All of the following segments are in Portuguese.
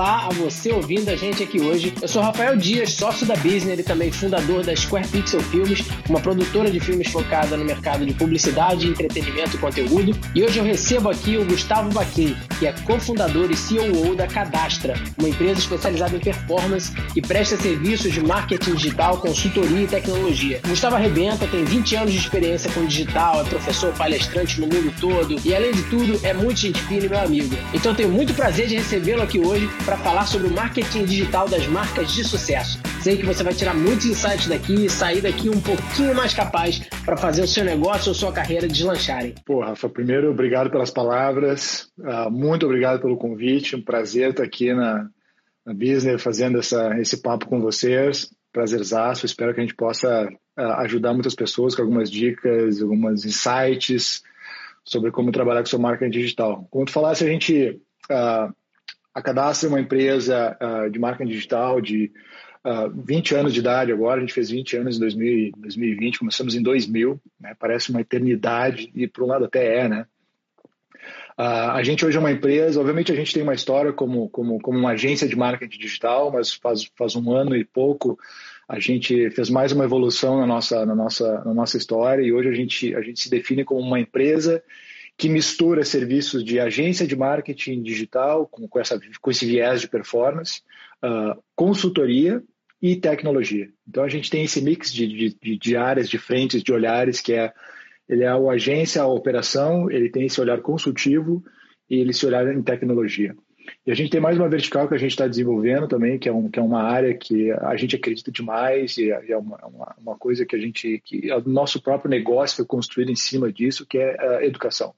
Olá a você ouvindo a gente aqui hoje. Eu sou Rafael Dias, sócio da Business e também fundador da Square Pixel Filmes, uma produtora de filmes focada no mercado de publicidade, entretenimento e conteúdo. E hoje eu recebo aqui o Gustavo Baquim, que é cofundador e CEO da Cadastra, uma empresa especializada em performance que presta serviços de marketing digital, consultoria e tecnologia. Gustavo arrebenta, tem 20 anos de experiência com digital, é professor palestrante no mundo todo e, além de tudo, é muito gente fina e meu amigo. Então tenho muito prazer de recebê-lo aqui hoje para falar sobre o marketing digital das marcas de sucesso. Sei que você vai tirar muitos insights daqui e sair daqui um pouquinho mais capaz para fazer o seu negócio ou sua carreira deslancharem. Pô, Rafa, primeiro, obrigado pelas palavras, uh, muito obrigado pelo convite, um prazer estar aqui na, na Business fazendo essa, esse papo com vocês, prazerzaço, espero que a gente possa uh, ajudar muitas pessoas com algumas dicas, algumas insights sobre como trabalhar com seu marketing digital. Como tu falasse, a gente uh, a Cadastra é uma empresa uh, de marketing digital de uh, ah, 20 anos de idade agora, a gente fez 20 anos em 2000, 2020, começamos em 2000, né? parece uma eternidade e por um lado até é, né? Uh, a gente hoje é uma empresa, obviamente a gente tem uma história como, como, como uma agência de marketing digital, mas faz, faz um ano e pouco a gente fez mais uma evolução na nossa, na nossa, na nossa história e hoje a gente, a gente se define como uma empresa que mistura serviços de agência de marketing digital com, com, essa, com esse viés de performance, uh, consultoria e tecnologia. Então a gente tem esse mix de, de, de, áreas, de frentes, de olhares, que é ele é a agência, a operação, ele tem esse olhar consultivo e ele se olhar em tecnologia. E a gente tem mais uma vertical que a gente está desenvolvendo também, que é, um, que é uma área que a gente acredita demais e é uma, uma, uma coisa que a gente, que o nosso próprio negócio foi construído em cima disso, que é a educação.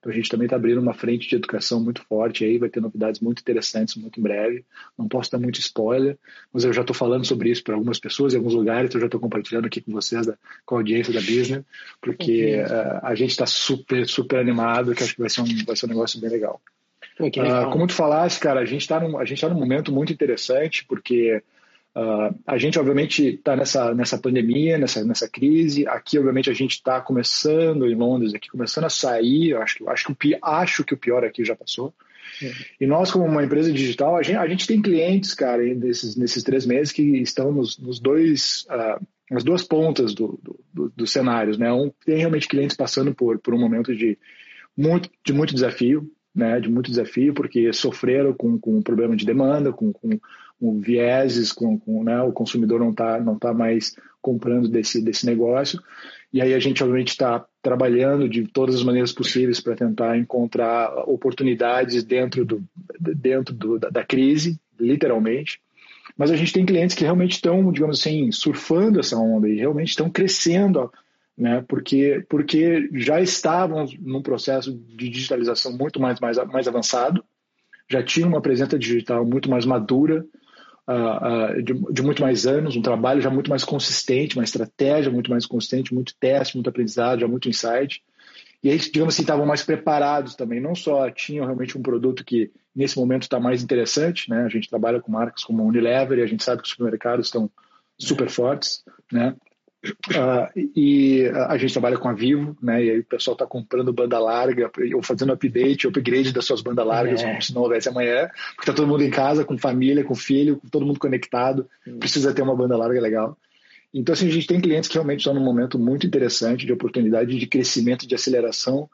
Então a gente também está abrindo uma frente de educação muito forte aí, vai ter novidades muito interessantes muito em breve. Não posso dar muito spoiler, mas eu já estou falando sobre isso para algumas pessoas em alguns lugares, eu já estou compartilhando aqui com vocês, da, com a audiência da Business, porque uh, a gente está super, super animado, que acho que vai ser um, vai ser um negócio bem legal. Uh, como tu falaste, cara, a gente está num, tá num momento muito interessante, porque Uh, a gente, obviamente, está nessa, nessa pandemia, nessa, nessa crise. Aqui, obviamente, a gente está começando em Londres, aqui começando a sair. Eu acho, acho, que, acho que o pior aqui já passou. É. E nós, como uma empresa digital, a gente, a gente tem clientes, cara, nesses, nesses três meses que estão nos, nos dois, uh, nas duas pontas do, do, do, dos cenários. Né? Um, tem realmente clientes passando por, por um momento de muito, de muito desafio, né, de muito desafio, porque sofreram com, com um problema de demanda, com, com com vieses, com, com né, o consumidor não está não tá mais comprando desse, desse negócio. E aí a gente, obviamente, está trabalhando de todas as maneiras possíveis para tentar encontrar oportunidades dentro, do, dentro do, da, da crise, literalmente. Mas a gente tem clientes que realmente estão, digamos assim, surfando essa onda e realmente estão crescendo, né? Porque, porque já estavam num processo de digitalização muito mais, mais, mais avançado, já tinham uma presença digital muito mais madura, uh, de, de, muito mais anos, um trabalho já muito mais consistente, uma estratégia muito mais consistente, muito teste, muito aprendizado, já muito insight. E aí, digamos assim, estavam mais preparados também. Não só tinham realmente um produto que, nesse momento, está mais interessante, né? A gente trabalha com marcas como a Unilever e a gente sabe que os supermercados estão super fortes, né? Uh, e a gente trabalha com a Vivo, né? E aí o pessoal está comprando banda larga, ou fazendo update, upgrade das suas bandas largas, é. como se não houvesse amanhã, porque está todo mundo em casa, com família, com filho, com todo mundo conectado, precisa ter uma banda larga legal. Então, assim, a gente tem clientes que realmente estão num momento muito interessante de oportunidade de crescimento, de aceleração,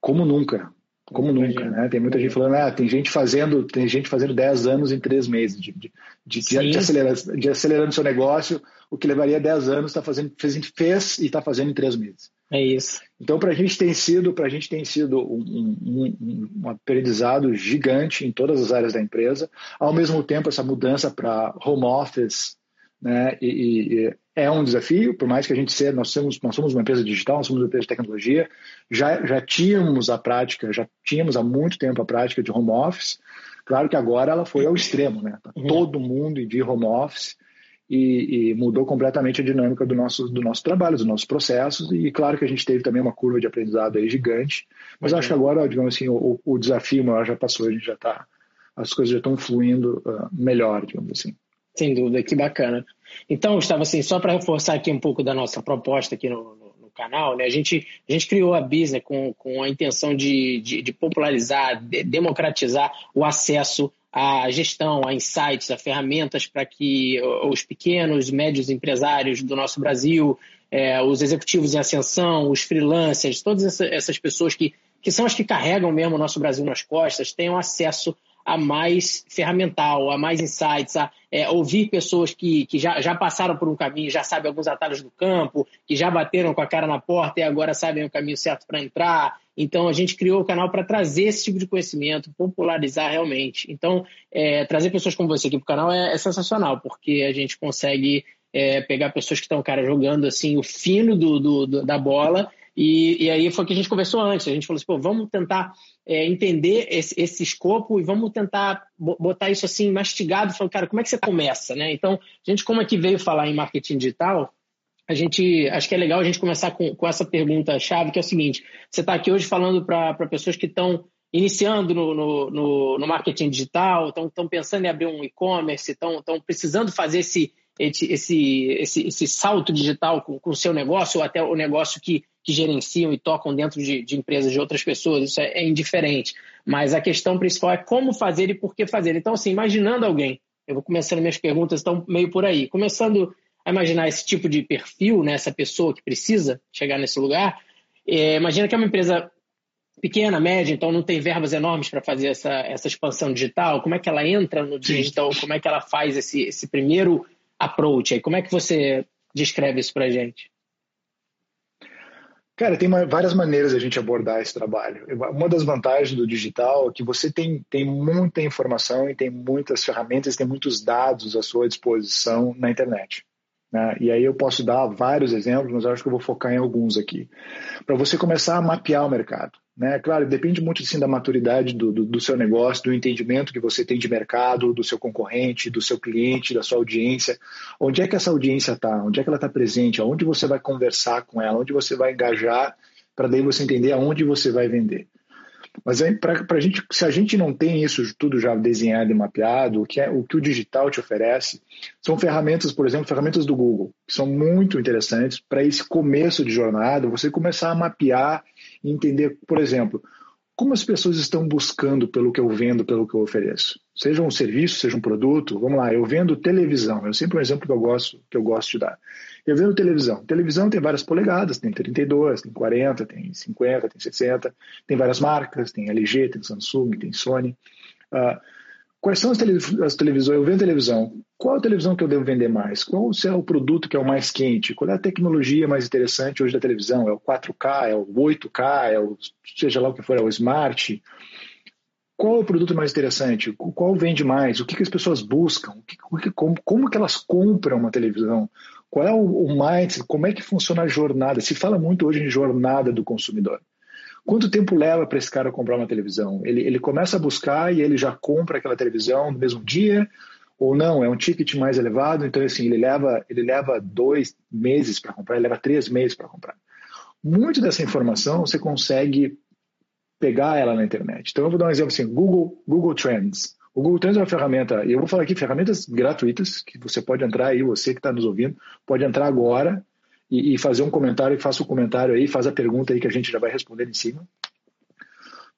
como nunca, como nunca, né? Tem muita gente falando, ah, tem gente fazendo, tem gente fazendo 10 anos em 3 meses de, de, de, de, acelerando, de acelerando seu negócio, o que levaria 10 anos, tá fazendo, fez, fez e está fazendo em 3 meses. É isso. Então, para a gente tem sido, para a gente tem sido um, um, um, aprendizado gigante em todas as áreas da empresa. Ao mesmo tempo, essa mudança para home office, né, e, e, é um desafio, por mais que a gente seja, nós somos, nós somos uma empresa digital, nós somos uma empresa de tecnologia, já, já tínhamos a prática, já tínhamos há muito tempo a prática de home office, claro que agora ela foi ao extremo, né? Tá uhum. Todo mundo de home office e, e, mudou completamente a dinâmica do nosso, do nosso trabalho, dos nossos processos, e claro que a gente teve também uma curva de aprendizado aí gigante, mas uhum. acho que agora, digamos assim, o, o desafio maior já passou, a gente já está, as coisas já estão fluindo uh, melhor, digamos assim. Sem dúvida, que bacana. Então, Gustavo, assim, só para reforçar aqui um pouco da nossa proposta aqui no, no, no, canal, né? A gente, a gente criou a Business com, com a intenção de, de, de popularizar, de, democratizar o acesso a gestão, a insights, a ferramentas para que os pequenos, médios empresários do nosso Brasil, é, os executivos em ascensão, os freelancers, todas essas pessoas que, que são as que carregam mesmo o nosso Brasil nas costas, tenham acesso a mais ferramental, a mais insights, a é, ouvir pessoas que, que já, já passaram por um caminho, já sabem alguns atalhos do campo, que já bateram com a cara na porta e agora sabem o caminho certo para entrar. Então, a gente criou o canal para trazer esse tipo de conhecimento, popularizar realmente. Então, é, trazer pessoas como você aqui para o canal é, é, sensacional, porque a gente consegue é, pegar pessoas que estão, cara, jogando assim o fino do, do, do da bola e, e, aí foi o que a gente conversou antes. A gente falou assim, pô, vamos tentar é, entender esse, esse, escopo e vamos tentar botar isso assim mastigado. Falando, cara, como é que você começa, né? Então, a gente como aqui veio falar em marketing digital, a gente acho que é legal a gente começar com, com essa pergunta chave, que é o seguinte: você está aqui hoje falando para pessoas que estão iniciando no, no, no, no marketing digital, estão pensando em abrir um e-commerce, estão precisando fazer esse, esse, esse, esse, salto digital com o seu negócio, ou até o negócio que que gerenciam e tocam dentro de, de empresas de outras pessoas, isso é, é, indiferente. Mas a questão principal é como fazer e por que fazer. Então, assim, imaginando alguém, eu vou começando minhas perguntas, estão meio por aí. Começando a imaginar esse tipo de perfil, né, essa pessoa que precisa chegar nesse lugar, é, imagina que é uma empresa pequena, média, então não tem verbas enormes para fazer essa, essa expansão digital. Como é que ela entra no digital? Como é que ela faz esse, esse primeiro approach? Aí? Como é que você descreve isso para gente? Cara, tem uma, várias maneiras de a gente abordar esse trabalho. Uma das vantagens do digital é que você tem, tem muita informação e tem muitas ferramentas, tem muitos dados à sua disposição na internet. Né? E aí eu posso dar vários exemplos, mas acho que eu vou focar em alguns aqui. Para você começar a mapear o mercado. Né? Claro, depende muito assim, da maturidade do, do, do, seu negócio, do entendimento que você tem de mercado, do seu concorrente, do seu cliente, da sua audiência. Onde é que essa audiência está? Onde é que ela está presente? Aonde você vai conversar com ela? Onde você vai engajar? Para daí você entender aonde você vai vender. Mas para a gente, se a gente não tem isso tudo já desenhado e mapeado, o que, é, o que o digital te oferece são ferramentas, por exemplo, ferramentas do Google, que são muito interessantes para esse começo de jornada, você começar a mapear entender, por exemplo, como as pessoas estão buscando pelo que eu vendo, pelo que eu ofereço. Seja um serviço, seja um produto. Vamos lá, eu vendo televisão. É sempre um exemplo que eu gosto, que eu gosto de dar. Eu vendo televisão. Televisão tem várias polegadas, tem 32, tem 40, tem 50, tem 60, tem várias marcas, tem LG, tem Samsung, tem Sony. Uh, quais são as, televisões? Eu vendo televisão. Qual a televisão que eu devo vender mais? Qual é o produto que é o mais quente? Qual é a tecnologia mais interessante hoje da televisão? É o 4K, é o 8K, é o seja lá o que for, é o Smart? Qual é o produto mais interessante? Qual vende mais? O que, que as pessoas buscam? O que, como, como que elas compram uma televisão? Qual é o, o mindset? Como é que funciona a jornada? Se fala muito hoje em jornada do consumidor. Quanto tempo leva para esse cara comprar uma televisão? Ele, ele começa a buscar e ele já compra aquela televisão no mesmo dia? Ou não? É um ticket mais elevado, então assim, ele leva, ele leva dois meses para comprar, ele leva três meses para comprar. Muito dessa informação você consegue pegar ela na internet. Então eu vou dar um exemplo assim, Google, Google Trends. O Google Trends é uma ferramenta, e eu vou falar aqui ferramentas gratuitas, que você pode entrar aí, você que está nos ouvindo, pode entrar agora e, e, fazer um comentário, e faça o um comentário aí, faz a pergunta aí que a gente já vai responder em cima.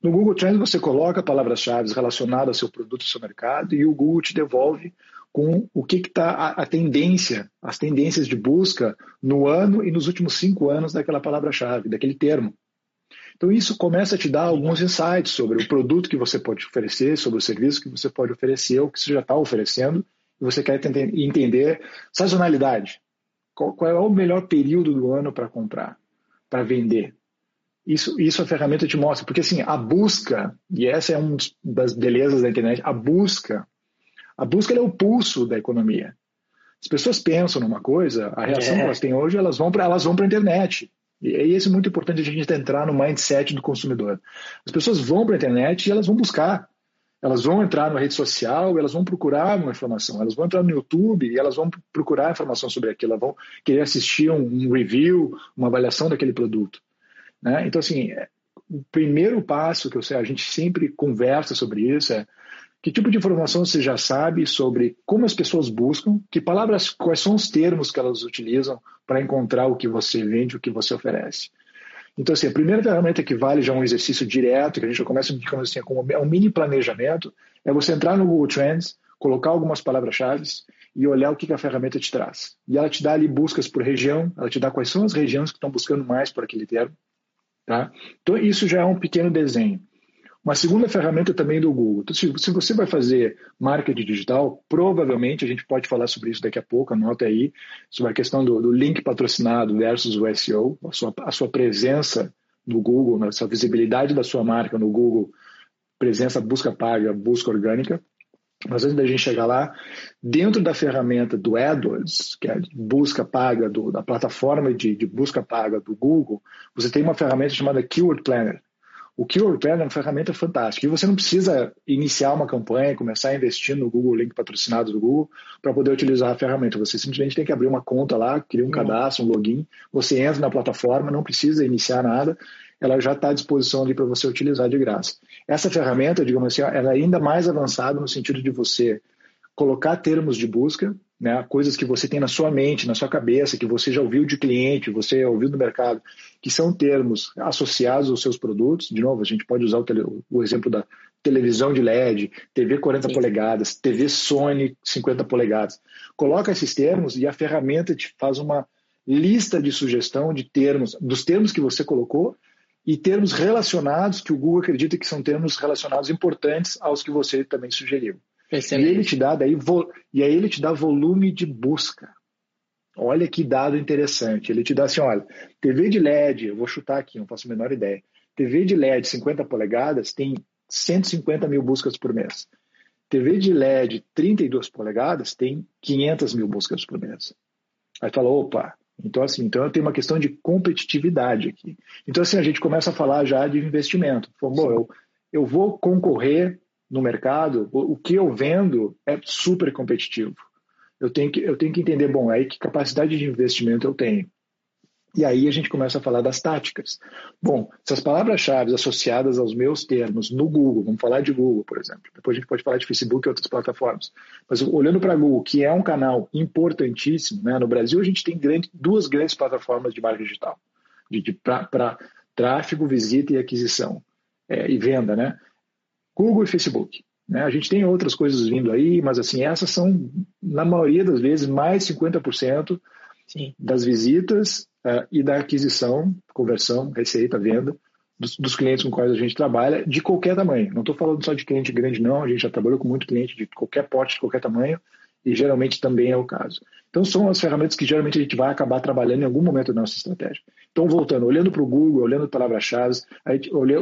No Google Trends você coloca palavras-chave relacionadas ao seu produto, ao seu mercado, e o Google te devolve com o que está a, a, tendência, as tendências de busca no ano e nos últimos cinco anos daquela palavra-chave, daquele termo. Então, isso começa a te dar alguns insights sobre o produto que você pode oferecer, sobre o serviço que você pode oferecer, ou que você já está oferecendo, e você quer entender sazonalidade. Qual, qual, é o melhor período do ano para comprar, para vender? Isso, isso a ferramenta te mostra, porque assim, a busca, e essa é uma das belezas da internet, a busca, a busca é o pulso da economia. As pessoas pensam numa coisa, a reação é. que elas têm hoje, elas vão para elas vão para a internet. E é isso muito importante a gente entrar no mindset do consumidor. As pessoas vão para a internet e elas vão buscar. Elas vão entrar na rede social, elas vão procurar uma informação, elas vão entrar no YouTube e elas vão procurar informação sobre aquilo, elas vão querer assistir um, review, uma avaliação daquele produto. Né? Então, assim, é, o primeiro passo que eu sei, a gente sempre conversa sobre isso é que tipo de informação você já sabe sobre como as pessoas buscam? Que palavras, quais são os termos que elas utilizam para encontrar o que você vende, o que você oferece? Então, assim, a primeira ferramenta que vale já um exercício direto, que a gente já começa, assim, com um mini planejamento, é você entrar no Google Trends, colocar algumas palavras-chave e olhar o que a ferramenta te traz. E ela te dá ali buscas por região, ela te dá quais são as regiões que estão buscando mais por aquele termo. Tá? Então, isso já é um pequeno desenho. Uma segunda ferramenta também do Google. Então, se, se, você vai fazer marketing digital, provavelmente, a gente pode falar sobre isso daqui a pouco, anota aí, sobre a questão do, do link patrocinado versus o SEO, a sua, a sua presença no Google, a sua visibilidade da sua marca no Google, presença busca paga, busca orgânica. Mas antes da gente chegar lá, dentro da ferramenta do AdWords, que é a busca paga, do, da plataforma de, de busca paga do Google, você tem uma ferramenta chamada Keyword Planner. O Keyword Planner é uma ferramenta fantástica. E você não precisa iniciar uma campanha, começar a investir no Google Link patrocinado do Google para poder utilizar a ferramenta. Você simplesmente tem que abrir uma conta lá, criar um uhum. cadastro, um login. Você entra na plataforma, não precisa iniciar nada. Ela já está à disposição ali para você utilizar de graça. Essa ferramenta, digamos assim, ela é ainda mais avançada no sentido de você colocar termos de busca, né, coisas que você tem na sua mente, na sua cabeça, que você já ouviu de cliente, você ouviu do mercado, que são termos associados aos seus produtos. De novo, a gente pode usar o, tele, o exemplo da televisão de LED, TV 40 Sim. polegadas, TV Sony 50 polegadas. Coloca esses termos e a ferramenta te faz uma lista de sugestão de termos, dos termos que você colocou e termos relacionados que o Google acredita que são termos relacionados importantes aos que você também sugeriu. Excelente. E ele te dá daí e aí ele te dá volume de busca. Olha que dado interessante. Ele te dá assim, olha, TV de LED, eu vou chutar aqui, não faço a menor ideia. TV de LED 50 polegadas tem 150 mil buscas por mês. TV de LED 32 polegadas tem 500 mil buscas por mês. Aí fala, opa, então assim, então eu tenho uma questão de competitividade aqui. Então assim, a gente começa a falar já de investimento. Bom, eu, eu vou concorrer no mercado, o que eu vendo é super competitivo. Eu tenho que, eu tenho que entender, bom, aí que capacidade de investimento eu tenho. E aí a gente começa a falar das táticas. Bom, essas palavras-chave associadas aos meus termos no Google, vamos falar de Google, por exemplo. Depois a gente pode falar de Facebook e outras plataformas. Mas olhando para Google, que é um canal importantíssimo, né? no Brasil a gente tem grande, duas grandes plataformas de marketing digital, de, de para tráfego, visita e aquisição é, e venda, né? Google e Facebook. Né? A gente tem outras coisas vindo aí, mas assim, essas são, na maioria das vezes, mais 50% Sim. das visitas uh, e da aquisição, conversão, receita, venda dos, dos, clientes com quais a gente trabalha, de qualquer tamanho. Não estou falando só de cliente grande, não. A gente já trabalhou com muito cliente de qualquer porte, de qualquer tamanho, e geralmente também é o caso. Então, são as ferramentas que geralmente a gente vai acabar trabalhando em algum momento da nossa estratégia. Então, voltando, olhando para o Google, olhando palavras-chave,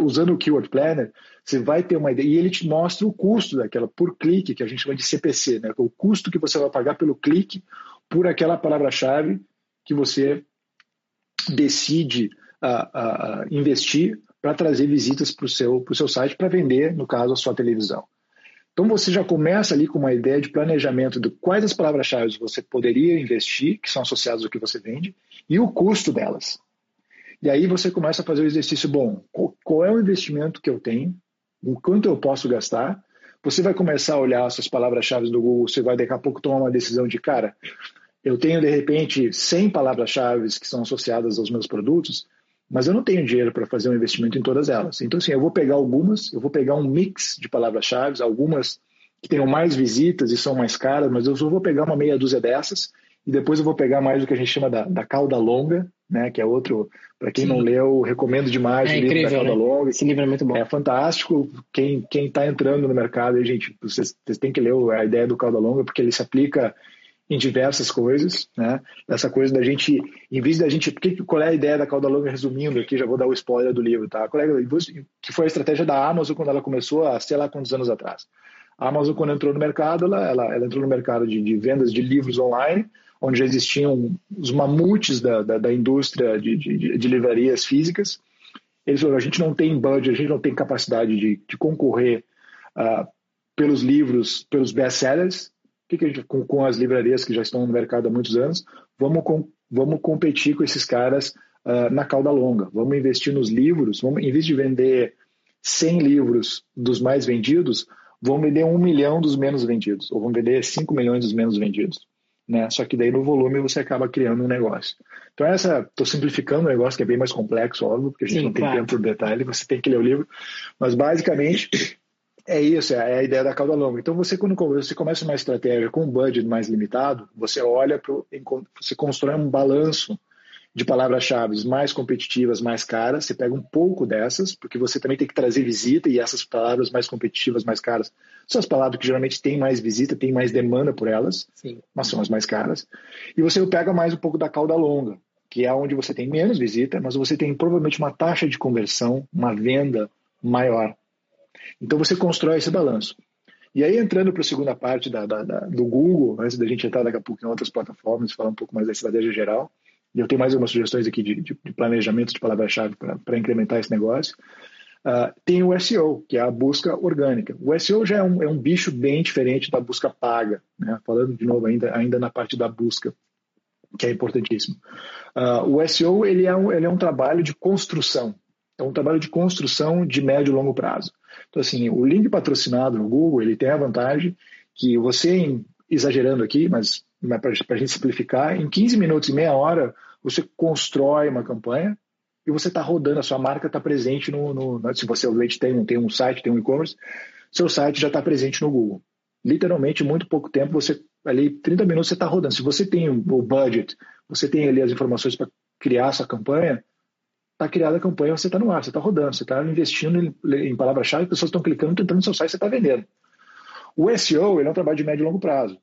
usando o Keyword Planner, você vai ter uma ideia, e ele te mostra o custo daquela por clique, que a gente chama de CPC, né? o custo que você vai pagar pelo clique por aquela palavra-chave que você decide uh, uh, investir para trazer visitas para o seu, seu site para vender, no caso, a sua televisão. Então você já começa ali com uma ideia de planejamento de quais as palavras-chave você poderia investir, que são associadas ao que você vende, e o custo delas. E aí você começa a fazer o exercício, bom, qual é o investimento que eu tenho, o quanto eu posso gastar, você vai começar a olhar essas palavras-chave do Google, você vai daqui a pouco tomar uma decisão de, cara, eu tenho de repente 100 palavras-chave que são associadas aos meus produtos, mas eu não tenho dinheiro para fazer um investimento em todas elas. Então, assim, eu vou pegar algumas, eu vou pegar um mix de palavras-chave, algumas que tenham mais visitas e são mais caras, mas eu só vou pegar uma meia dúzia dessas e depois eu vou pegar mais o que a gente chama da, da cauda longa, né, que é outro, para quem Sim. não leu, recomendo demais é o livro incrível, da cauda né? longa. Esse livro é muito bom. É fantástico. Quem está entrando no mercado, gente, vocês, vocês têm que ler a ideia do cauda longa, porque ele se aplica em diversas coisas, né? Essa coisa da gente, em vez da gente, que, qual é a ideia da cauda longa, resumindo aqui, já vou dar o spoiler do livro, tá? Qual é, que foi a estratégia da Amazon quando ela começou há sei lá quantos anos atrás. A Amazon, quando entrou no mercado, ela, ela, ela entrou no mercado de, de, vendas de livros online, onde já existiam os mamutes da, da, da indústria de, de, de, livrarias físicas. Eles falaram, a gente não tem budget, a gente não tem capacidade de, de concorrer uh, pelos livros, pelos best-sellers, que, que a gente, com, com, as livrarias que já estão no mercado há muitos anos, vamos, com, vamos competir com esses caras uh, na cauda longa. Vamos investir nos livros, vamos, em vez de vender 100 livros dos mais vendidos, vamos vender um milhão dos menos vendidos, ou vamos vender 5 milhões dos menos vendidos. né? Só que daí no volume você acaba criando um negócio. Então essa, estou simplificando um negócio que é bem mais complexo, óbvio, porque a gente Sim, não tem claro. tempo para detalhe, você tem que ler o livro, mas basicamente é isso, é a ideia da cauda longa. Então você quando você começa uma estratégia com um budget mais limitado, você olha para você constrói um balanço de palavras-chave mais competitivas, mais caras, você pega um pouco dessas, porque você também tem que trazer visita, e essas palavras mais competitivas, mais caras, são as palavras que geralmente têm mais visita, têm mais demanda por elas, Sim. mas são as mais caras. E você pega mais um pouco da cauda longa, que é onde você tem menos visita, mas você tem provavelmente uma taxa de conversão, uma venda maior. Então você constrói esse balanço. E aí, entrando para a segunda parte da, da, da, do Google, antes da gente entrar daqui a pouco em outras plataformas, falar um pouco mais da estratégia geral, e eu tenho mais algumas sugestões aqui de, de, de planejamento de palavra-chave para incrementar esse negócio. Uh, tem o SEO, que é a busca orgânica. O SEO já é um, é um bicho bem diferente da busca paga, né? falando de novo ainda, ainda na parte da busca, que é importantíssimo. Uh, o SEO ele é, um, ele é um trabalho de construção, é um trabalho de construção de médio e longo prazo. Então, assim, o link patrocinado no Google ele tem a vantagem que você, exagerando aqui, mas para a gente simplificar, em 15 minutos e meia hora, você constrói uma campanha e você está rodando, a sua marca está presente no, no, Se você obviamente tem, tem um site, tem um e-commerce, seu site já está presente no Google. Literalmente, muito pouco tempo, você ali, 30 minutos, você está rodando. Se você tem o budget, você tem ali as informações para criar essa campanha, está criada a campanha, você está no ar, você está rodando, você está investindo em, em palavra-chave, pessoas estão clicando, tentando no seu site, você está vendendo. O SEO ele é um trabalho de médio e longo prazo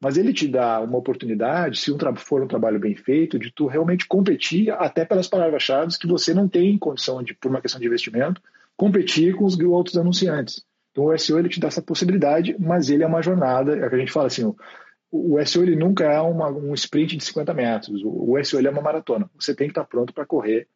mas ele te dá uma oportunidade, se um for um trabalho bem feito, de tu realmente competir até pelas palavras-chave que você não tem condição de, por uma questão de investimento, competir com os outros anunciantes. Então o SEO ele te dá essa possibilidade, mas ele é uma jornada, é o que a gente fala assim, o, SEO ele nunca é uma, um sprint de 50 metros, o, SEO ele é uma maratona. Você tem que estar pronto para correr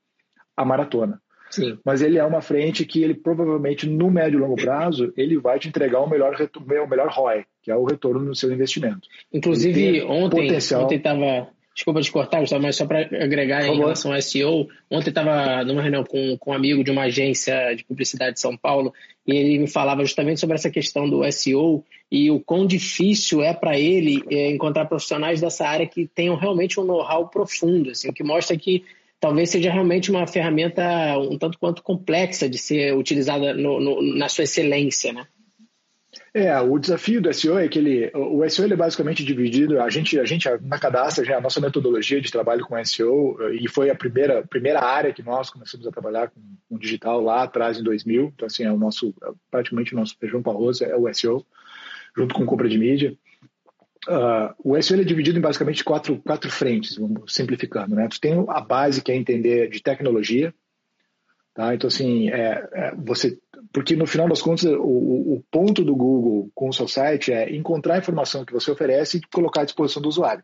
a maratona. Sim. Mas ele é uma frente que ele provavelmente no médio e longo prazo ele vai te entregar o melhor o melhor ROI, que é o retorno no seu investimento. Inclusive ontem potencial... ontem estava Desculpa te cortar, Gustavo, mas só para agregar em relação ao SEO, ontem estava numa reunião com, com um amigo de uma agência de publicidade de São Paulo e ele me falava justamente sobre essa questão do SEO e o quão difícil é para ele é, encontrar profissionais dessa área que tenham realmente um know-how profundo, assim, que mostra que talvez seja realmente uma ferramenta um tanto quanto complexa de ser utilizada no, no, na sua excelência, né? É, o desafio do SEO é que ele, o SEO ele é basicamente dividido, a gente, a gente na Cadastra, já é a nossa metodologia de trabalho com SEO, e foi a primeira, primeira área que nós começamos a trabalhar com, com digital lá atrás, em 2000, então assim, é o nosso, praticamente o nosso feijão para arroz é o SEO, junto com compra de mídia. Uh, o SEO é dividido em basicamente quatro, quatro frentes, vamos simplificando. Né? Tu tem a base que é entender de tecnologia, tá? Então assim, é, é, você, porque no final das contas o, o, ponto do Google com o seu site é encontrar a informação que você oferece e colocar à disposição do usuário,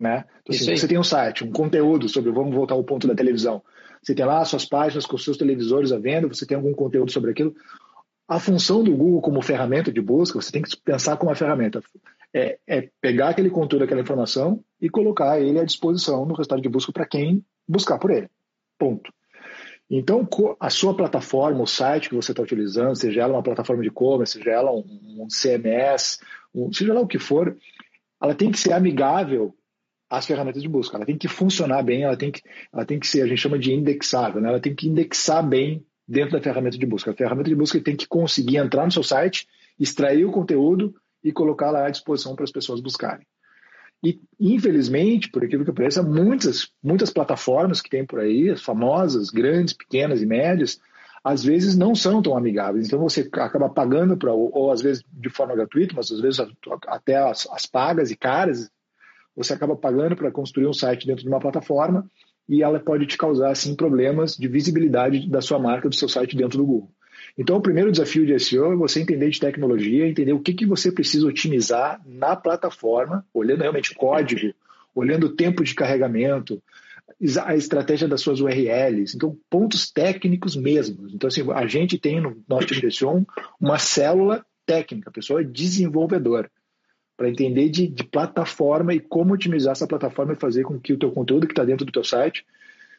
né? Então, assim, você tem um site, um conteúdo sobre, vamos voltar ao ponto da televisão. Você tem lá suas páginas com seus televisores à venda, você tem algum conteúdo sobre aquilo. A função do Google como ferramenta de busca, você tem que pensar como uma ferramenta é, é, pegar aquele conteúdo, aquela informação e colocar ele à disposição no resultado de busca para quem buscar por ele. Ponto. Então, a sua plataforma, o site que você está utilizando, seja ela uma plataforma de e-commerce, seja ela um, CMS, um, seja lá o que for, ela tem que ser amigável às ferramentas de busca. Ela tem que funcionar bem, ela tem que, ela tem que ser, a gente chama de indexável, né? ela tem que indexar bem dentro da ferramenta de busca. A ferramenta de busca tem que conseguir entrar no seu site, extrair o conteúdo e colocar lá à disposição para as pessoas buscarem. E, infelizmente, por aquilo que pareça, muitas, muitas plataformas que tem por aí, as famosas, grandes, pequenas e médias, às vezes não são tão amigáveis. Então você acaba pagando para, ou, ou, às vezes de forma gratuita, mas às vezes até as, as pagas e caras, você acaba pagando para construir um site dentro de uma plataforma e ela pode te causar assim problemas de visibilidade da sua marca, do seu site dentro do Google. Então, o primeiro desafio de SEO é você entender de tecnologia, entender o que, que você precisa otimizar na plataforma, olhando realmente o código, olhando o tempo de carregamento, a estratégia das suas URLs. Então, pontos técnicos mesmos. Então, assim, a gente tem no nosso time de SEO uma célula técnica, a pessoa é desenvolvedora, para entender de, de plataforma e como otimizar essa plataforma e fazer com que o teu conteúdo que está dentro do teu site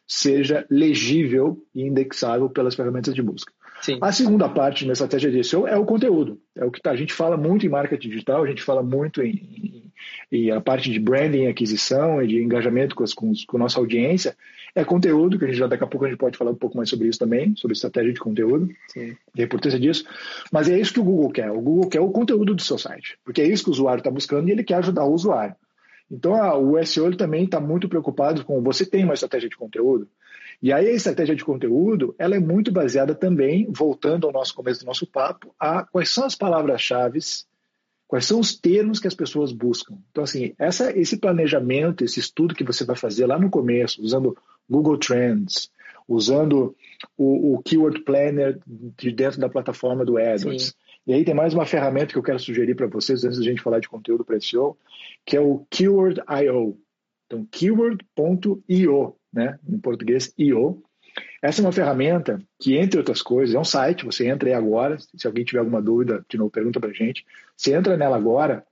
seja legível e indexável pelas ferramentas de busca. Sim. A segunda parte uma estratégia de SEO é o conteúdo. É o que tá, a gente fala muito em marketing digital, a gente fala muito em, em, em a parte de branding, aquisição e de engajamento com, as, com, com a nossa audiência. É conteúdo, que a gente já daqui a pouco a gente pode falar um pouco mais sobre isso também, sobre estratégia de conteúdo Sim. e a importância disso. Mas é isso que o Google quer. O Google quer o conteúdo do seu site, porque é isso que o usuário está buscando e ele quer ajudar o usuário. Então a, o SEO também está muito preocupado com você tem uma estratégia de conteúdo, e aí a estratégia de conteúdo, ela é muito baseada também, voltando ao nosso começo do nosso papo, a quais são as palavras-chave, quais são os termos que as pessoas buscam. Então, assim, essa, esse planejamento, esse estudo que você vai fazer lá no começo, usando Google Trends, usando o, o Keyword Planner de dentro da plataforma do AdWords. Sim. E aí tem mais uma ferramenta que eu quero sugerir para vocês, antes da gente falar de conteúdo para SEO, que é o Keyword.io. Então, keyword.io né, em português, IO. Essa é uma ferramenta que, entre outras coisas, é um site, você entra aí agora, se alguém tiver alguma dúvida, de novo, pergunta para gente. Você entra nela agora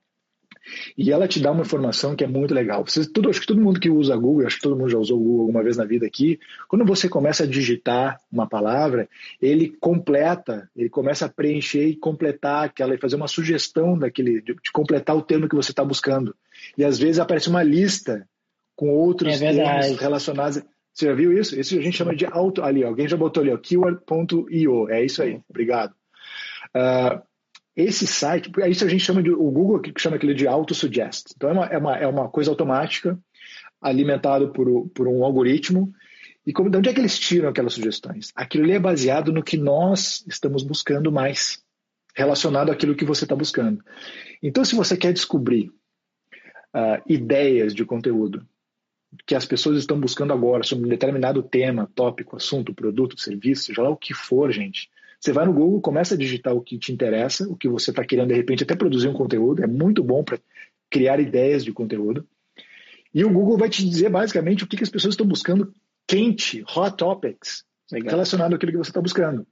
e ela te dá uma informação que é muito legal. Você, tudo, acho que todo mundo que usa Google, acho que todo mundo já usou o Google alguma vez na vida aqui, quando você começa a digitar uma palavra, ele completa, ele começa a preencher e completar aquela, e fazer uma sugestão daquele, de, de completar o termo que você está buscando. E às vezes aparece uma lista com outros é termos relacionados. Você já viu isso? Isso a gente chama de auto. Ali, alguém já botou ali, ó, keyword.io. É isso aí, obrigado. Uh, esse site, isso a gente chama de. O Google que chama aquele de auto-suggest. Então é uma, é, uma, é uma coisa automática, alimentado por, por um algoritmo. E como, de onde é que eles tiram aquelas sugestões? Aquilo ali é baseado no que nós estamos buscando mais, relacionado àquilo que você está buscando. Então, se você quer descobrir uh, ideias de conteúdo que as pessoas estão buscando agora sobre um determinado tema, tópico, assunto, produto, serviço, seja lá o que for, gente. Você vai no Google, começa a digitar o que te interessa, o que você está querendo, de repente, até produzir um conteúdo. É muito bom para criar ideias de conteúdo. E o Google vai te dizer, basicamente, o que, que as pessoas estão buscando quente, hot topics, Legal. relacionado àquilo que você está buscando.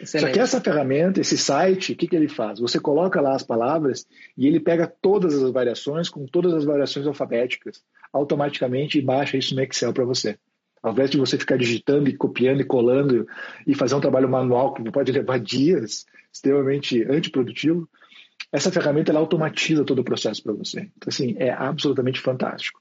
Excelente. Só que essa ferramenta, esse site, o que, que ele faz? Você coloca lá as palavras e ele pega todas as variações, com todas as variações alfabéticas, automaticamente e baixa isso no Excel para você. Ao invés de você ficar digitando e copiando e colando e fazer um trabalho manual que pode levar dias, extremamente antiprodutivo, essa ferramenta ela automatiza todo o processo para você. Então, assim, é absolutamente fantástico.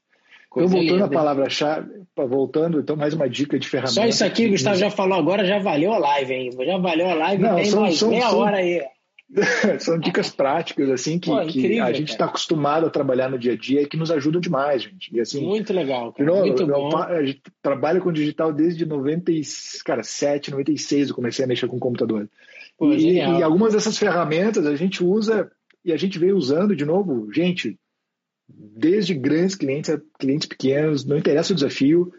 Coisa então, voltando à palavra-chave, voltando, então, mais uma dica de ferramenta. Só isso aqui, Gustavo já falou agora, já valeu a live, hein? Já valeu a live, Não, tem são, mais são, meia são, hora aí. são dicas práticas, assim, que, Pô, incrível, que a gente está acostumado a trabalhar no dia a dia e que nos ajudam demais, gente. E, assim, muito legal, cara. Novo, muito meu, bom. A gente trabalha com digital desde 97, 96 eu comecei a mexer com computador. Pô, e, e algumas dessas ferramentas a gente usa e a gente veio usando de novo, gente, desde grandes clientes a clientes pequenos, não interessa o desafio,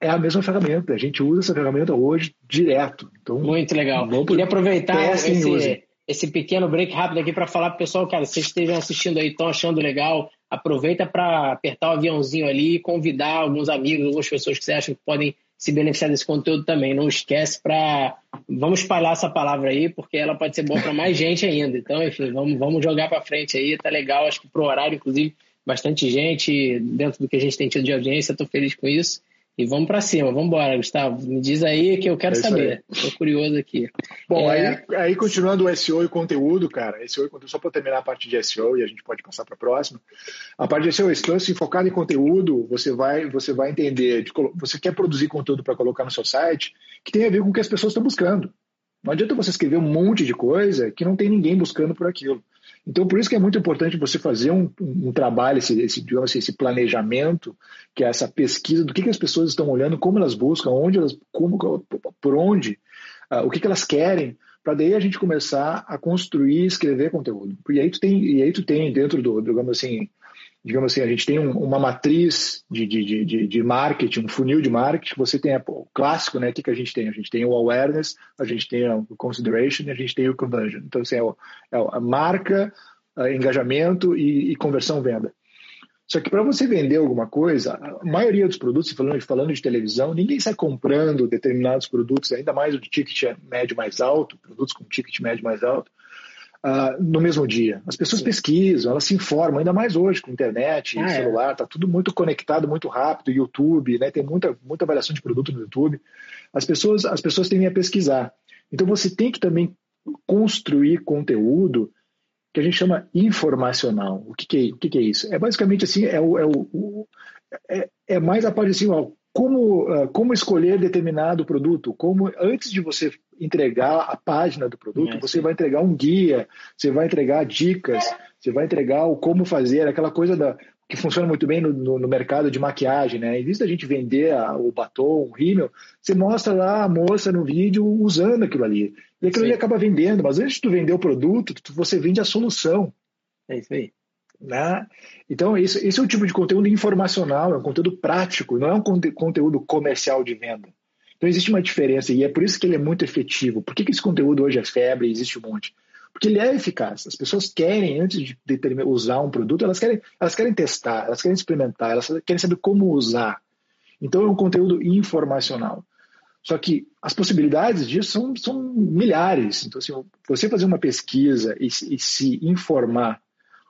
é a mesma ferramenta. A gente usa essa ferramenta hoje direto. Então, Muito legal. Queria aproveitar esse, esse pequeno break rápido aqui para falar para o pessoal, cara, se vocês estejam assistindo aí, estão achando legal, aproveita para apertar o aviãozinho ali e convidar alguns amigos, algumas pessoas que você acha que podem se beneficiar desse conteúdo também. Não esquece para. Vamos espalhar essa palavra aí, porque ela pode ser boa para mais gente ainda. Então, enfim, vamos, vamos jogar para frente aí. Tá legal, acho que pro horário, inclusive, bastante gente dentro do que a gente tem tido de audiência. Estou feliz com isso. E vamos para cima, vamos embora, Gustavo. Me diz aí que eu quero é saber. Estou curioso aqui. Bom, é... aí, aí continuando o SEO e conteúdo, cara, SEO e conteúdo, só para terminar a parte de SEO e a gente pode passar para a próxima. A parte de SEO, se assim, focado em conteúdo, você vai, você vai entender, de, você quer produzir conteúdo para colocar no seu site que tem a ver com o que as pessoas estão buscando. Não adianta você escrever um monte de coisa que não tem ninguém buscando por aquilo. Então, por isso que é muito importante você fazer um, um trabalho, esse, esse, digamos assim, esse planejamento, que é essa pesquisa do que, que as pessoas estão olhando, como elas buscam, onde elas, como, por onde, uh, o que, que elas querem, para daí a gente começar a construir escrever conteúdo. E aí tu tem, e aí tu tem dentro do, digamos assim, digamos assim, a gente tem um, uma matriz de, de, de, de, marketing, um funil de marketing, você tem o clássico, né? O que, que a gente tem? A gente tem o awareness, a gente tem o consideration e a gente tem o conversion. Então, assim, é, o, é a marca, engajamento e, e conversão venda. Só que para você vender alguma coisa, a maioria dos produtos, falando, falando de televisão, ninguém sai comprando determinados produtos, ainda mais o de ticket médio mais alto, produtos com ticket médio mais alto, uh, no mesmo dia. As pessoas Sim. pesquisam, elas se informam, ainda mais hoje com internet, ah, é. celular, está é. tudo muito conectado, muito rápido, YouTube, né? Tem muita, muita variação de produto no YouTube. As pessoas, as pessoas tendem a pesquisar. Então você tem que também construir conteúdo que a gente chama informacional. O que, que, é, o que, que é isso? É basicamente assim, é, o, é, o, é, é mais a parte assim, ó, como, uh, como escolher determinado produto, como antes de você entregar a página do produto, é, você vai entregar um guia, você vai entregar dicas, você vai entregar o como fazer, aquela coisa da, que funciona muito bem no, no, no, mercado de maquiagem, né? Em vez da gente vender a, o batom, o rímel, você mostra lá a moça no vídeo usando aquilo ali. E aquilo Sim. ali acaba vendendo, mas antes de tu vender o produto, tu, você vende a solução. É isso aí. Né? Então, isso, esse é o tipo de conteúdo informacional, é um conteúdo prático, não é um conte conteúdo comercial de venda. Então, existe uma diferença e é por isso que ele é muito efetivo. Por que, que esse conteúdo hoje é febre e existe um monte? Porque ele é eficaz. As pessoas querem, antes de usar um produto, elas querem, elas querem testar, elas querem experimentar, elas querem saber como usar. Então é um conteúdo informacional. Só que as possibilidades disso são, são milhares. Então, assim, você fazer uma pesquisa e, e se informar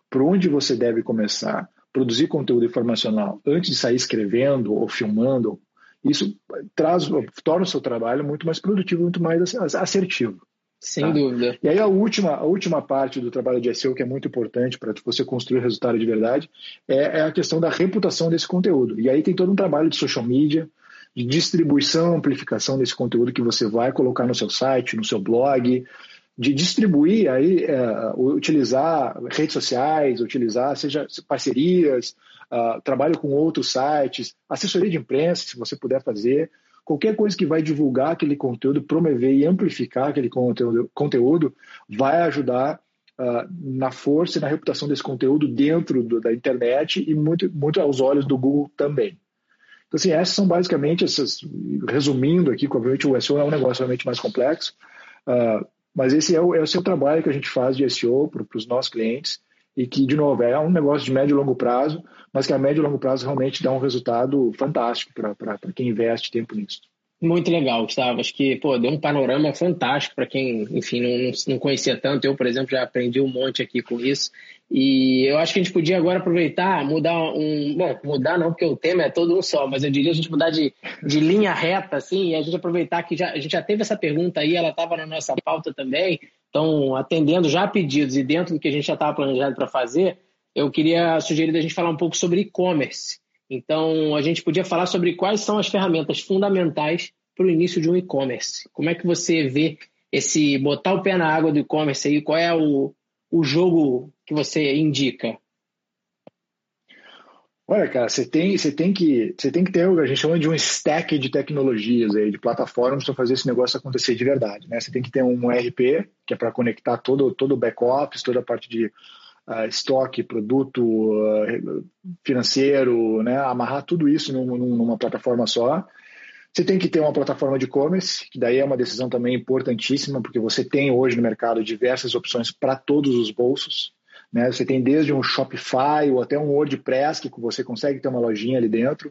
por onde você deve começar, produzir conteúdo informacional antes de sair escrevendo ou filmando, isso traz, torna o seu trabalho muito mais produtivo, muito mais assertivo. Sem tá? dúvida. E aí a última, a última parte do trabalho de SEO que é muito importante para você construir resultado de verdade é, é, a questão da reputação desse conteúdo. E aí tem todo um trabalho de social media, de distribuição, amplificação desse conteúdo que você vai colocar no seu site, no seu blog, de distribuir aí, é, utilizar redes sociais, utilizar seja parcerias, uh, trabalho com outros sites, assessoria de imprensa, se você puder fazer qualquer coisa que vai divulgar aquele conteúdo, promover e amplificar aquele conteúdo, conteúdo vai ajudar uh, na força e na reputação desse conteúdo dentro do, da internet e muito, muito aos olhos do Google também. Então, assim, essas são basicamente essas, resumindo aqui, obviamente o SEO é um negócio realmente mais complexo, uh, mas esse é o, é o seu trabalho que a gente faz de SEO para os nossos clientes e que, de novo, é um negócio de médio e longo prazo, mas que a médio e longo prazo realmente dá um resultado fantástico para quem investe tempo nisso. Muito legal, Gustavo. Acho que pô, deu um panorama fantástico para quem, enfim, não, não conhecia tanto. Eu, por exemplo, já aprendi um monte aqui com isso. E eu acho que a gente podia agora aproveitar, mudar um. Bom, mudar não, porque o tema é todo um só, mas eu diria a gente mudar de, de linha reta, assim, e a gente aproveitar que já, a gente já teve essa pergunta aí, ela estava na nossa pauta também. Então, atendendo já pedidos e dentro do que a gente já estava planejado para fazer, eu queria sugerir a gente falar um pouco sobre e-commerce. Então, a gente podia falar sobre quais são as ferramentas fundamentais para o início de um e-commerce. Como é que você vê esse botar o pé na água do e-commerce aí? Qual é o, o jogo que você indica? Olha, cara, você tem, você tem que, você tem que ter, a gente chama de um stack de tecnologias aí, de plataformas para fazer esse negócio acontecer de verdade, né? Você tem que ter um ERP, que é para conectar todo, todo o back-office, toda a parte de uh, estoque, produto uh, financeiro, né? amarrar tudo isso num, numa plataforma só. Você tem que ter uma plataforma de e-commerce, que daí é uma decisão também importantíssima, porque você tem hoje no mercado diversas opções para todos os bolsos. Né? Você tem desde um Shopify ou até um WordPress, que você consegue ter uma lojinha ali dentro,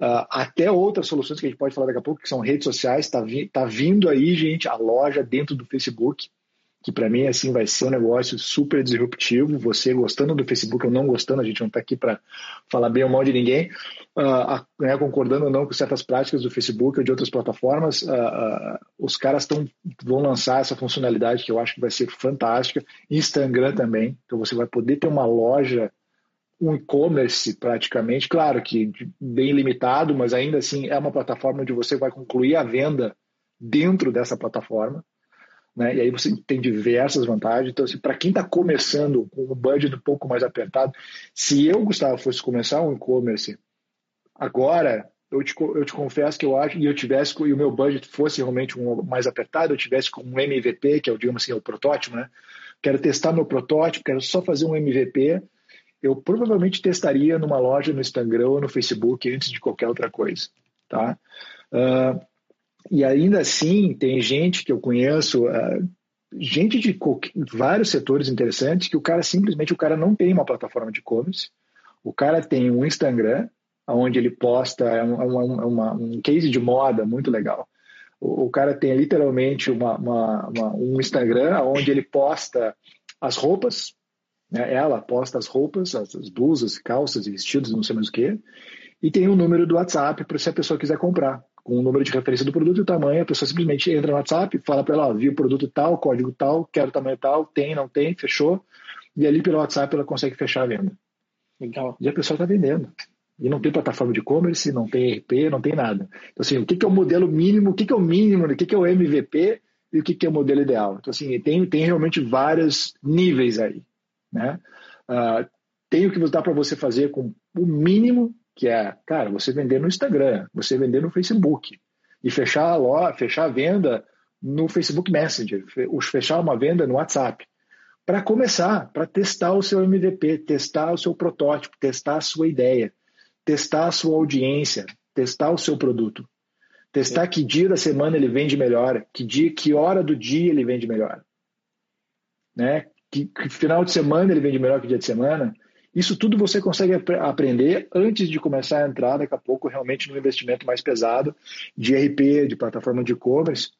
uh, até outras soluções que a gente pode falar daqui a pouco, que são redes sociais. Está vi tá vindo aí, gente, a loja dentro do Facebook que para mim assim vai ser um negócio super disruptivo. Você gostando do Facebook ou não gostando, a gente não está aqui para falar bem ou mal de ninguém, uh, né, concordando ou não com certas práticas do Facebook ou de outras plataformas, uh, uh, os caras tão, vão lançar essa funcionalidade que eu acho que vai ser fantástica. Instagram também, então você vai poder ter uma loja um e-commerce praticamente, claro que bem limitado, mas ainda assim é uma plataforma onde você vai concluir a venda dentro dessa plataforma. Né? E aí você tem diversas vantagens. Então, assim, para quem está começando com um budget um pouco mais apertado, se eu, Gustavo, fosse começar um e-commerce agora, eu te, eu te confesso que eu acho, e eu tivesse, e o meu budget fosse realmente um mais apertado, eu tivesse com um MVP, que é o, digamos assim, é o protótipo, né? Quero testar meu protótipo, quero só fazer um MVP, eu provavelmente testaria numa loja no Instagram ou no Facebook antes de qualquer outra coisa, tá? Uh, e ainda assim, tem gente que eu conheço, uh, gente de vários setores interessantes, que o cara simplesmente o cara não tem uma plataforma de e-commerce, o cara tem um Instagram, onde ele posta é um, é uma, uma, um case de moda muito legal. O, o cara tem literalmente uma, uma, um Instagram onde ele posta as roupas, né? ela posta as roupas, as, as blusas, calças e vestidos, não sei mais o que, e tem um número do WhatsApp para se a pessoa quiser comprar com o número de referência do produto e o tamanho, a pessoa simplesmente entra no WhatsApp, fala para ela, ó, vi o produto tal, código tal, quero tamanho tal, tem, não tem, fechou, e ali pelo WhatsApp ela consegue fechar a venda. Legal. E a pessoa está vendendo. E não tem plataforma de e-commerce, não tem ERP, não tem nada. Então, assim, o que, que é o modelo mínimo, o que, que é o mínimo, o que, que é o MVP e o que, que é o modelo ideal. Então, assim, tem, tem realmente vários níveis aí. Né? Uh, tem o que dá para você fazer com o mínimo que é, cara, você vender no Instagram, você vender no Facebook e fechar a loja, fechar a venda no Facebook Messenger, fechar uma venda no WhatsApp. Para começar, para testar o seu MVP, testar o seu protótipo, testar a sua ideia, testar a sua audiência, testar o seu produto. Testar que dia da semana ele vende melhor, que dia, que hora do dia ele vende melhor. Né? Que, que final de semana ele vende melhor que dia de semana. Isso tudo você consegue ap aprender antes de começar a entrar daqui a pouco realmente no investimento mais pesado de RP, de plataforma de e-commerce.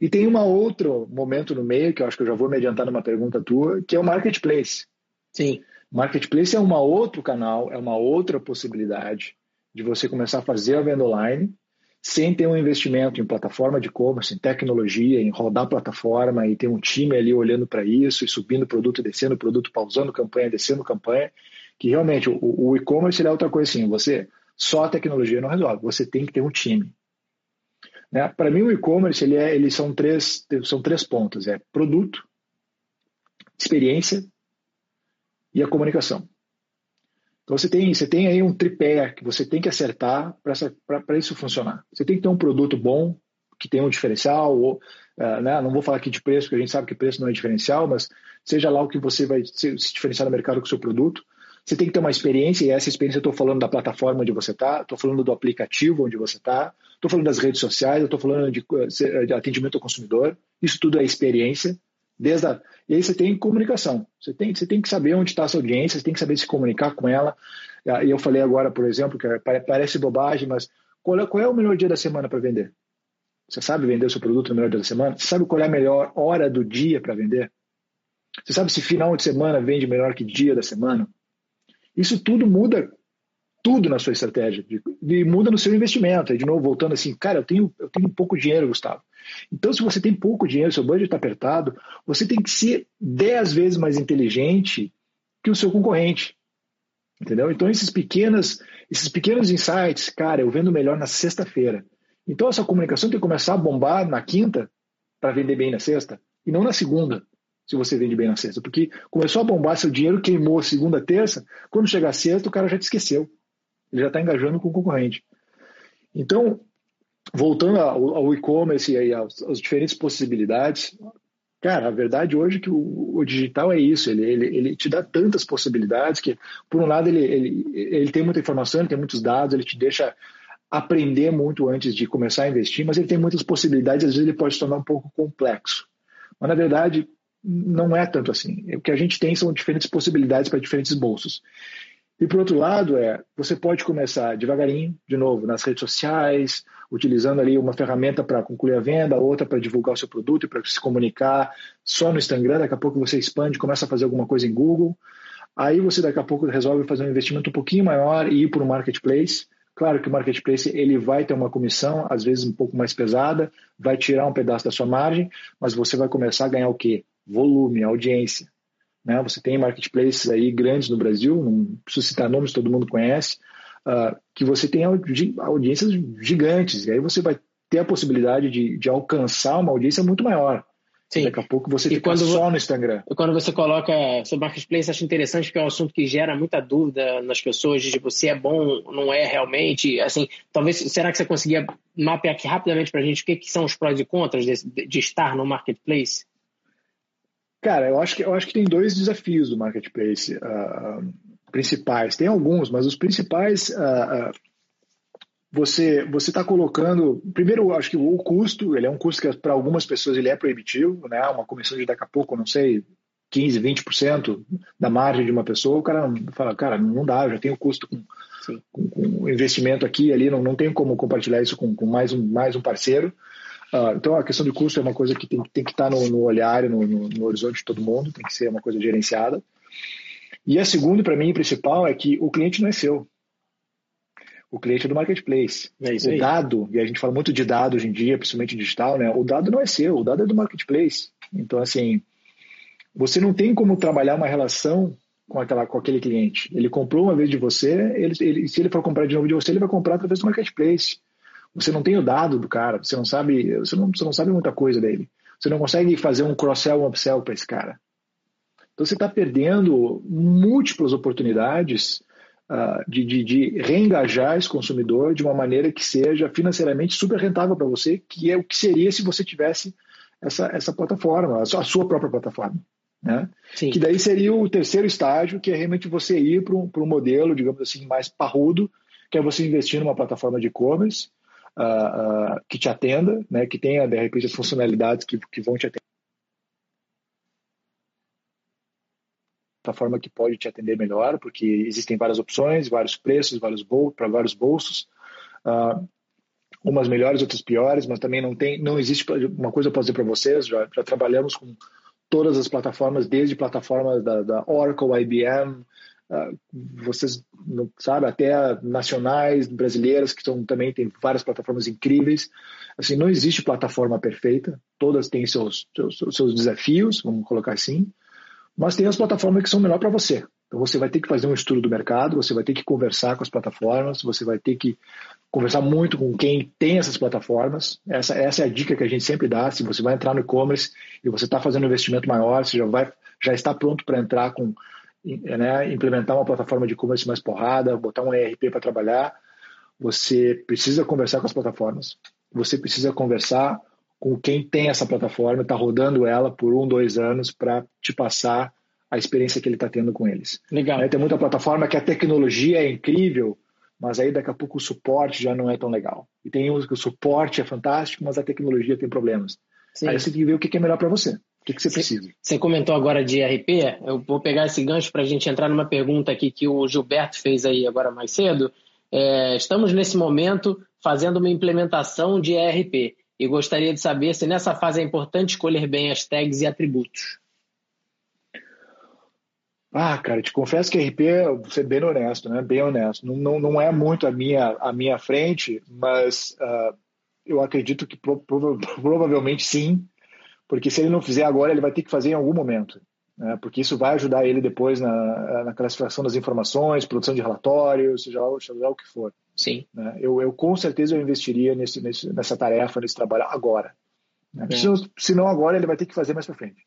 E tem um outro momento no meio, que eu acho que eu já vou me adiantar numa pergunta tua, que é o marketplace. Sim. Marketplace é um outro canal, é uma outra possibilidade de você começar a fazer a venda online sem ter um investimento em plataforma de e-commerce, em tecnologia, em rodar plataforma e ter um time ali olhando para isso e subindo produto, descendo produto, pausando campanha, descendo campanha, que realmente o, o e-commerce é outra coisa assim, você só a tecnologia não resolve, você tem que ter um time. Né? Para mim o e-commerce ele é, eles são três são três pontos, é produto, experiência e a comunicação. Então você tem, você tem aí um tripé que você tem que acertar para isso funcionar. Você tem que ter um produto bom, que tenha um diferencial, ou, uh, né, não vou falar aqui de preço, porque a gente sabe que preço não é diferencial, mas seja lá o que você vai se, diferenciar no mercado com o seu produto. Você tem que ter uma experiência, e essa experiência eu estou falando da plataforma onde você está, estou falando do aplicativo onde você está, estou falando das redes sociais, estou falando de, de atendimento ao consumidor. Isso tudo é experiência. Desde a, e aí você tem comunicação. Você tem, você tem que saber onde está a sua audiência, você tem que saber se comunicar com ela. E eu falei agora, por exemplo, que parece bobagem, mas qual é, qual é o melhor dia da semana para vender? Você sabe vender o seu produto no melhor dia da semana? Você sabe qual é a melhor hora do dia para vender? Você sabe se final de semana vende melhor que dia da semana? Isso tudo muda tudo na sua estratégia e muda no seu investimento. E de novo, voltando assim, cara, eu tenho, eu tenho pouco dinheiro, Gustavo. Então, se você tem pouco dinheiro, seu budget está apertado, você tem que ser 10 vezes mais inteligente que o seu concorrente. Entendeu? Então, esses pequenos, esses pequenos insights, cara, eu vendo melhor na sexta-feira. Então, essa comunicação tem que começar a bombar na quinta para vender bem na sexta e não na segunda, se você vende bem na sexta. Porque começou a bombar, seu dinheiro queimou segunda, terça, quando chegar sexta, o cara já te esqueceu. Ele já está engajando com o concorrente. Então, voltando ao, e-commerce e às, às, diferentes possibilidades, cara, a verdade hoje é que o, o digital é isso, ele, ele, ele, te dá tantas possibilidades que, por um lado, ele, ele, ele tem muita informação, ele tem muitos dados, ele te deixa aprender muito antes de começar a investir, mas ele tem muitas possibilidades, às vezes ele pode se tornar um pouco complexo. Mas, na verdade, não é tanto assim. O que a gente tem são diferentes possibilidades para diferentes bolsos. E por outro lado, é, você pode começar devagarinho, de novo, nas redes sociais, utilizando ali uma ferramenta para concluir a venda, outra para divulgar o seu produto e para se comunicar só no Instagram, daqui a pouco você expande, começa a fazer alguma coisa em Google. Aí você daqui a pouco resolve fazer um investimento um pouquinho maior e ir para o marketplace. Claro que o marketplace ele vai ter uma comissão, às vezes um pouco mais pesada, vai tirar um pedaço da sua margem, mas você vai começar a ganhar o quê? Volume, audiência. Né? Você tem marketplaces aí grandes no Brasil, não preciso citar nomes, todo mundo conhece, uh, que você tem audi audiências gigantes, e aí você vai ter a possibilidade de, de alcançar uma audiência muito maior. Sim. Daqui a pouco você fica quando, só no Instagram. E quando você coloca sobre marketplace, acho interessante porque é um assunto que gera muita dúvida nas pessoas de tipo, se é bom, não é realmente. Assim, talvez, será que você conseguia mapear aqui rapidamente para a gente o que, que, são os prós e contras de, de estar no marketplace? Cara, eu acho que, eu acho que tem dois desafios do marketplace uh, principais. Tem alguns, mas os principais uh, uh, você você está colocando primeiro eu acho que o custo ele é um custo que para algumas pessoas ele é proibitivo né? Uma comissão de daqui a pouco não sei 15 20% da margem de uma pessoa o cara fala cara não dá eu já tenho custo com, com, com investimento aqui ali não, não tenho como compartilhar isso com, com mais um mais um parceiro Uh, então, a questão de custo é uma coisa que tem, tem que estar no, no olhar, no, no, no, horizonte de todo mundo, tem que ser uma coisa gerenciada. E a segunda, para mim, principal, é que o cliente não é seu. o cliente é do marketplace. É o aí. dado, e a gente fala muito de dado hoje em dia, principalmente digital, né? O dado não é seu, o dado é do marketplace. Então, assim, você não tem como trabalhar uma relação com, aquela, com aquele cliente. Ele comprou uma vez de você, ele, ele, se ele for comprar de novo de você, ele vai comprar através do marketplace. Você não tem o dado do cara, você não sabe, você não, você não sabe muita coisa dele. Você não consegue fazer um cross-sell, um upsell para esse cara. Então você está perdendo múltiplas oportunidades uh, de, de, de, reengajar esse consumidor de uma maneira que seja financeiramente super rentável para você, que é o que seria se você tivesse essa, essa plataforma, a sua, a sua própria plataforma. Né? Sim. Que daí seria o terceiro estágio, que é realmente você ir para um, um modelo, digamos assim, mais parrudo, que é você investir numa plataforma de e-commerce uh, uh, que te atenda, né? que tenha, de repente, as funcionalidades que, que vão te atender. plataforma que pode te atender melhor, porque existem várias opções, vários preços, vários para vários bolsos. Uh, umas melhores, outras piores, mas também não tem, não existe uma coisa eu posso dizer para vocês, já, já trabalhamos com todas as plataformas, desde plataformas da, da Oracle, IBM, vocês não sabe até nacionais, brasileiras que são, também tem várias plataformas incríveis. Assim, não existe plataforma perfeita, todas têm seus, seus, seus desafios, vamos colocar assim, mas tem as plataformas que são melhor para você. Então você vai ter que fazer um estudo do mercado, você vai ter que conversar com as plataformas, você vai ter que conversar muito com quem tem essas plataformas. Essa, essa é a dica que a gente sempre dá. Se você vai entrar no e-commerce e você está fazendo um investimento maior, você já, vai, já está pronto para entrar com, né, implementar uma plataforma de e-commerce mais porrada, botar um ERP para trabalhar, você precisa conversar com as plataformas. Você precisa conversar com quem tem essa plataforma, está rodando ela por um, dois anos para te passar a experiência que ele está tendo com eles. Legal. Tem muita plataforma que a tecnologia é incrível, mas aí daqui a pouco o suporte já não é tão legal. E tem uns que o suporte é fantástico, mas a tecnologia tem problemas. Sim. Aí você tem que ver o que é melhor para você. O que, que você, precisa? Você comentou agora de RP, eu vou pegar esse gancho para a gente entrar numa pergunta aqui que o Gilberto fez aí agora mais cedo. É, estamos nesse momento fazendo uma implementação de ERP e gostaria de saber se nessa fase é importante escolher bem as tags e atributos. Ah, cara, te confesso que RP, vou ser bem honesto, né? Bem honesto. Não, não, não é muito a minha, a minha frente, mas uh, eu acredito que pro, prova, provavelmente sim, porque se ele não fizer agora, ele vai ter que fazer em algum momento. Né? Porque isso vai ajudar ele depois na, na classificação das informações, produção de relatórios, seja seja lá o que for. Sim. Né? Eu, eu com certeza eu investiria nesse, nesse, nessa tarefa, nesse trabalho agora. Né? É. Se, se não agora, ele vai ter que fazer mais para frente.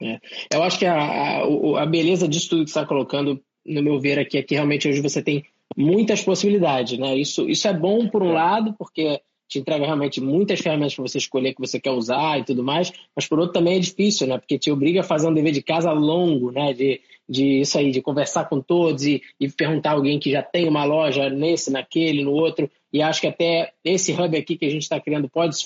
É. Eu acho que a, a, a, beleza disso tudo que você está colocando, no meu ver aqui, é que realmente hoje você tem muitas possibilidades, né? Isso, isso é bom por um é. lado, porque te entrega realmente muitas ferramentas para você escolher que você quer usar e tudo mais, mas por outro também é difícil, né? Porque te obriga a fazer um dever de casa longo, né? De, de isso aí, de conversar com todos e, e perguntar a alguém que já tem uma loja nesse, naquele, no outro. E acho que até esse hub aqui que a gente está criando pode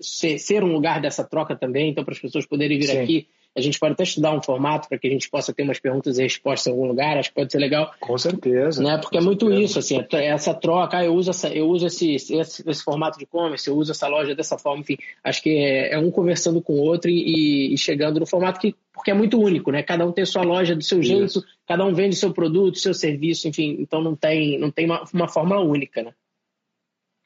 ser, ser, um lugar dessa troca também, então para as pessoas poderem vir Sim. aqui a gente pode até estudar um formato para que a gente possa ter umas perguntas e respostas em algum lugar, acho que pode ser legal. Com certeza. Né? Porque é muito certeza. isso, assim, essa troca, ah, eu uso, essa, eu uso esse, esse, esse formato de e-commerce, eu uso essa loja dessa forma, enfim, acho que é, é um conversando com o outro e, e, chegando no formato que, porque é muito único, né? Cada um tem sua loja do seu jeito, isso. cada um vende seu produto, seu serviço, enfim, então não tem, não tem uma, uma fórmula única, né?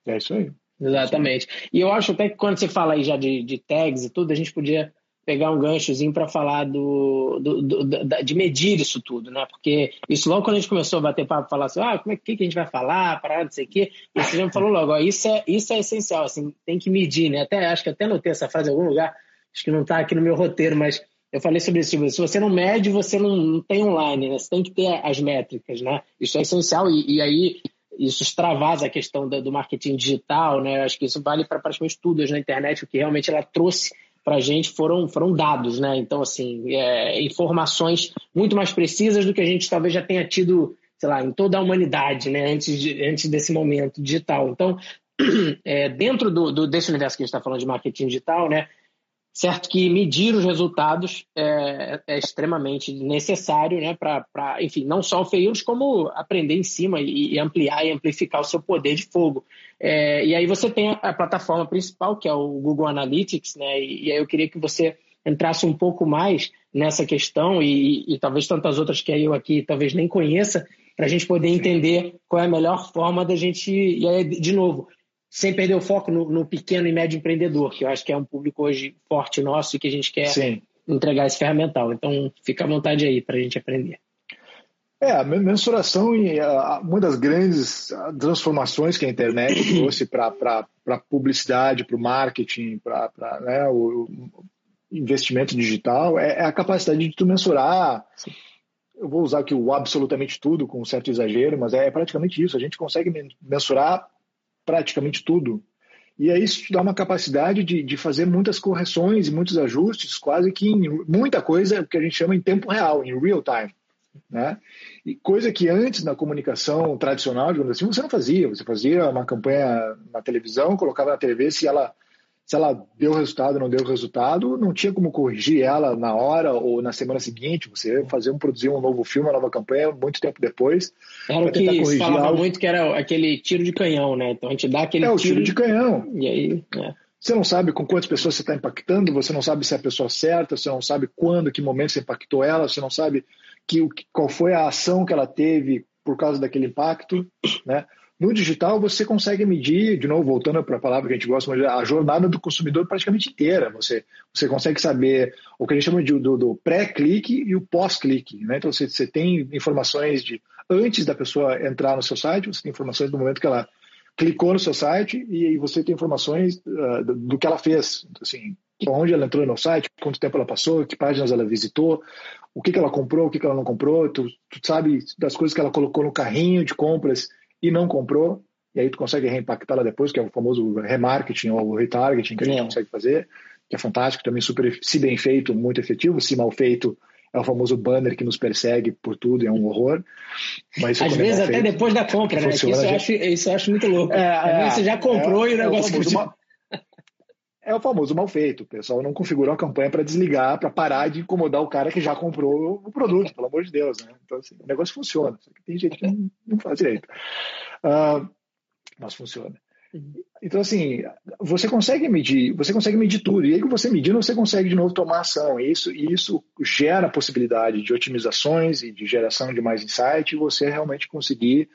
É isso aí. Exatamente. E eu acho até que quando você fala aí já de, de tags e tudo, a gente podia pegar um ganchozinho para falar do, do, do, de medir isso tudo, né? Porque isso logo quando a gente começou a bater papo, falar assim, ah, como é que, que a gente vai falar, parar, não sei o quê, você já me falou logo, ó, isso é, isso é essencial, assim, tem que medir, né? Até, acho que até notei essa frase em algum lugar, acho que não está aqui no meu roteiro, mas eu falei sobre isso, tipo, se você não mede, você não, não tem online, né? Você tem que ter as métricas, né? Isso é essencial e, e aí isso extravasa a questão do, do marketing digital, né? Acho que isso vale para praticamente tudo na internet, o que realmente ela trouxe para a gente foram, foram dados, né? Então, assim, é, informações muito mais precisas do que a gente talvez já tenha tido, sei lá, em toda a humanidade, né? Antes, de, antes desse momento digital. Então, é, dentro do, do, desse universo que a gente está falando de marketing digital, né? Certo que medir os resultados é, é extremamente necessário, né? Para, enfim, não só o Feiros, como aprender em cima e, e, ampliar e amplificar o seu poder de fogo. É, e aí você tem a, a, plataforma principal, que é o Google Analytics, né? E, e, aí eu queria que você entrasse um pouco mais nessa questão e, e, e talvez tantas outras que eu aqui talvez nem conheça, para a gente poder entender qual é a melhor forma da gente. E aí, de novo, sem perder o foco no, no, pequeno e médio empreendedor, que eu acho que é um público hoje forte nosso e que a gente quer Sim. entregar esse ferramental. Então, fica à vontade aí para a gente aprender. É, a mensuração e uma das grandes transformações que a internet trouxe para a publicidade, para o marketing, para né, o investimento digital é, é, a capacidade de tu mensurar. Sim. Eu vou usar aqui o absolutamente tudo com um certo exagero, mas é praticamente isso. A gente consegue mensurar praticamente tudo. E aí isso te dá uma capacidade de, de fazer muitas correções e muitos ajustes, quase que em muita coisa que a gente chama em tempo real, em real time. Né? E coisa que antes na comunicação tradicional, digamos assim, você não fazia. Você fazia uma campanha na televisão, colocava na TV se ela se ela deu resultado ou não deu resultado, não tinha como corrigir ela na hora ou na semana seguinte. Você fazer um produzir um novo filme, uma nova campanha, muito tempo depois. Era o que se falava algo. muito que era aquele tiro de canhão, né? Então a gente dá aquele é, tiro... o tiro de canhão. E aí... É. Você não sabe com quantas pessoas você está impactando, você não sabe se é a pessoa certa, você não sabe quando, que momento você impactou ela, você não sabe que, qual foi a ação que ela teve por causa daquele impacto, né? No digital, você consegue medir, de novo, voltando para a palavra que a gente gosta, a jornada do consumidor praticamente inteira. Você, você consegue saber o que a gente chama de, do, do pré-clique e o pós-clique. Né? Então, você, você tem informações de antes da pessoa entrar no seu site, você tem informações do momento que ela clicou no seu site e você tem informações uh, do, que ela fez. Então, assim, onde ela entrou no site, quanto tempo ela passou, que páginas ela visitou, o que, que ela comprou, o que, que ela não comprou, tu, tu sabe das coisas que ela colocou no carrinho de compras e não comprou, e aí tu consegue reimpactá-la depois, que é o famoso remarketing ou retargeting que a gente é. consegue fazer, que é fantástico, também super, se bem feito, muito efetivo, se mal feito, é o famoso banner que nos persegue por tudo, é um horror. Mas Às vezes até feito, depois da compra, né? Funciona, isso, eu acho, isso eu acho muito louco. É, Às vezes é, você já comprou é, e o negócio... É o, é o famoso mal feito. O pessoal não configurou a campanha para desligar, para parar de incomodar o cara que já comprou o produto, pelo amor de Deus. Né? Então, assim, o negócio funciona. Só que tem gente que não, não faz direito. Uh, mas funciona. Então, assim, você consegue medir, você consegue medir tudo. E aí que você medindo, você consegue de novo tomar ação. E isso, e isso gera a possibilidade de otimizações e de geração de mais insight e você realmente conseguir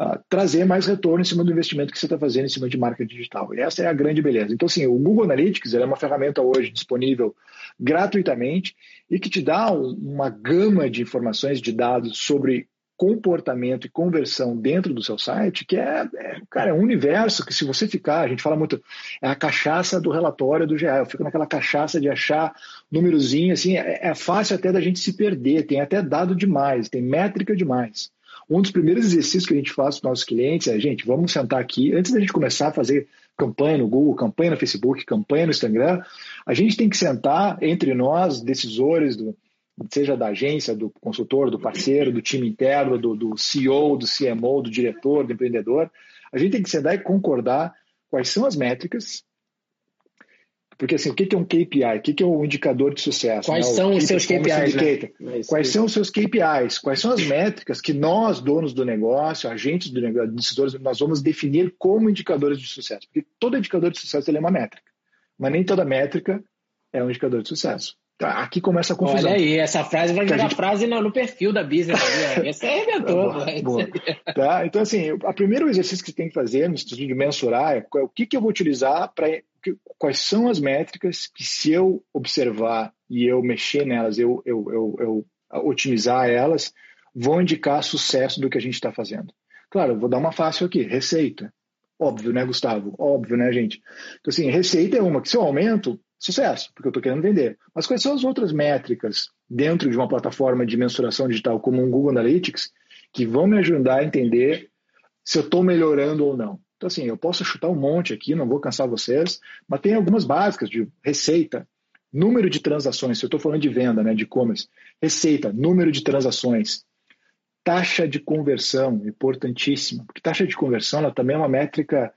uh, trazer mais retorno em cima do investimento que você está fazendo em cima de marca digital. E essa é a grande beleza. Então, assim, o Google Analytics é uma ferramenta hoje disponível gratuitamente e que te dá uma gama de informações, de dados sobre comportamento e conversão dentro do seu site, que é, é, cara, é um universo que se você ficar, a gente fala muito, é a cachaça do relatório do GA, eu fico naquela cachaça de achar númerozinho, assim, é, é fácil até da gente se perder, tem até dado demais, tem métrica demais. Um dos primeiros exercícios que a gente faz com nossos clientes é, gente, vamos sentar aqui, antes da gente começar a fazer campanha no Google, campanha no Facebook, campanha no Instagram, a gente tem que sentar entre nós, decisores, do, seja da agência, do consultor, do parceiro, do time interno, do, do CEO, do CMO, do diretor, do empreendedor, a gente tem que sentar e concordar quais são as métricas, porque assim, o que é um KPI? O que é um indicador de sucesso? Quais né? são os seus KPIs? Né? Quais são os seus KPIs? Quais são as métricas que nós, donos do negócio, agentes do negócio, decisores, nós vamos definir como indicadores de sucesso? Porque todo indicador de sucesso é uma métrica, mas nem toda métrica é um indicador de sucesso. Tá, aqui começa a confusão. Olha aí, essa frase vai virar gente... frase no, no, perfil da business. Essa é arrebentou. tá, então, assim, o primeiro exercício que você tem que fazer no sentido de mensurar é o que, que eu vou utilizar para. Quais são as métricas que, se eu observar e eu mexer nelas, eu, eu, eu, eu otimizar elas, vão indicar sucesso do que a gente está fazendo. Claro, vou dar uma fácil aqui: receita. Óbvio, né, Gustavo? Óbvio, né, gente? Então, assim, receita é uma que se eu aumento, sucesso, porque eu estou querendo vender. Mas quais são as outras métricas dentro de uma plataforma de mensuração digital como um Google Analytics que vão me ajudar a entender se eu estou melhorando ou não? Então, assim, eu posso chutar um monte aqui, não vou cansar vocês, mas tem algumas básicas de receita, número de transações, se eu estou falando de venda, né, de e-commerce, receita, número de transações, taxa de conversão, importantíssima, porque taxa de conversão ela também é uma métrica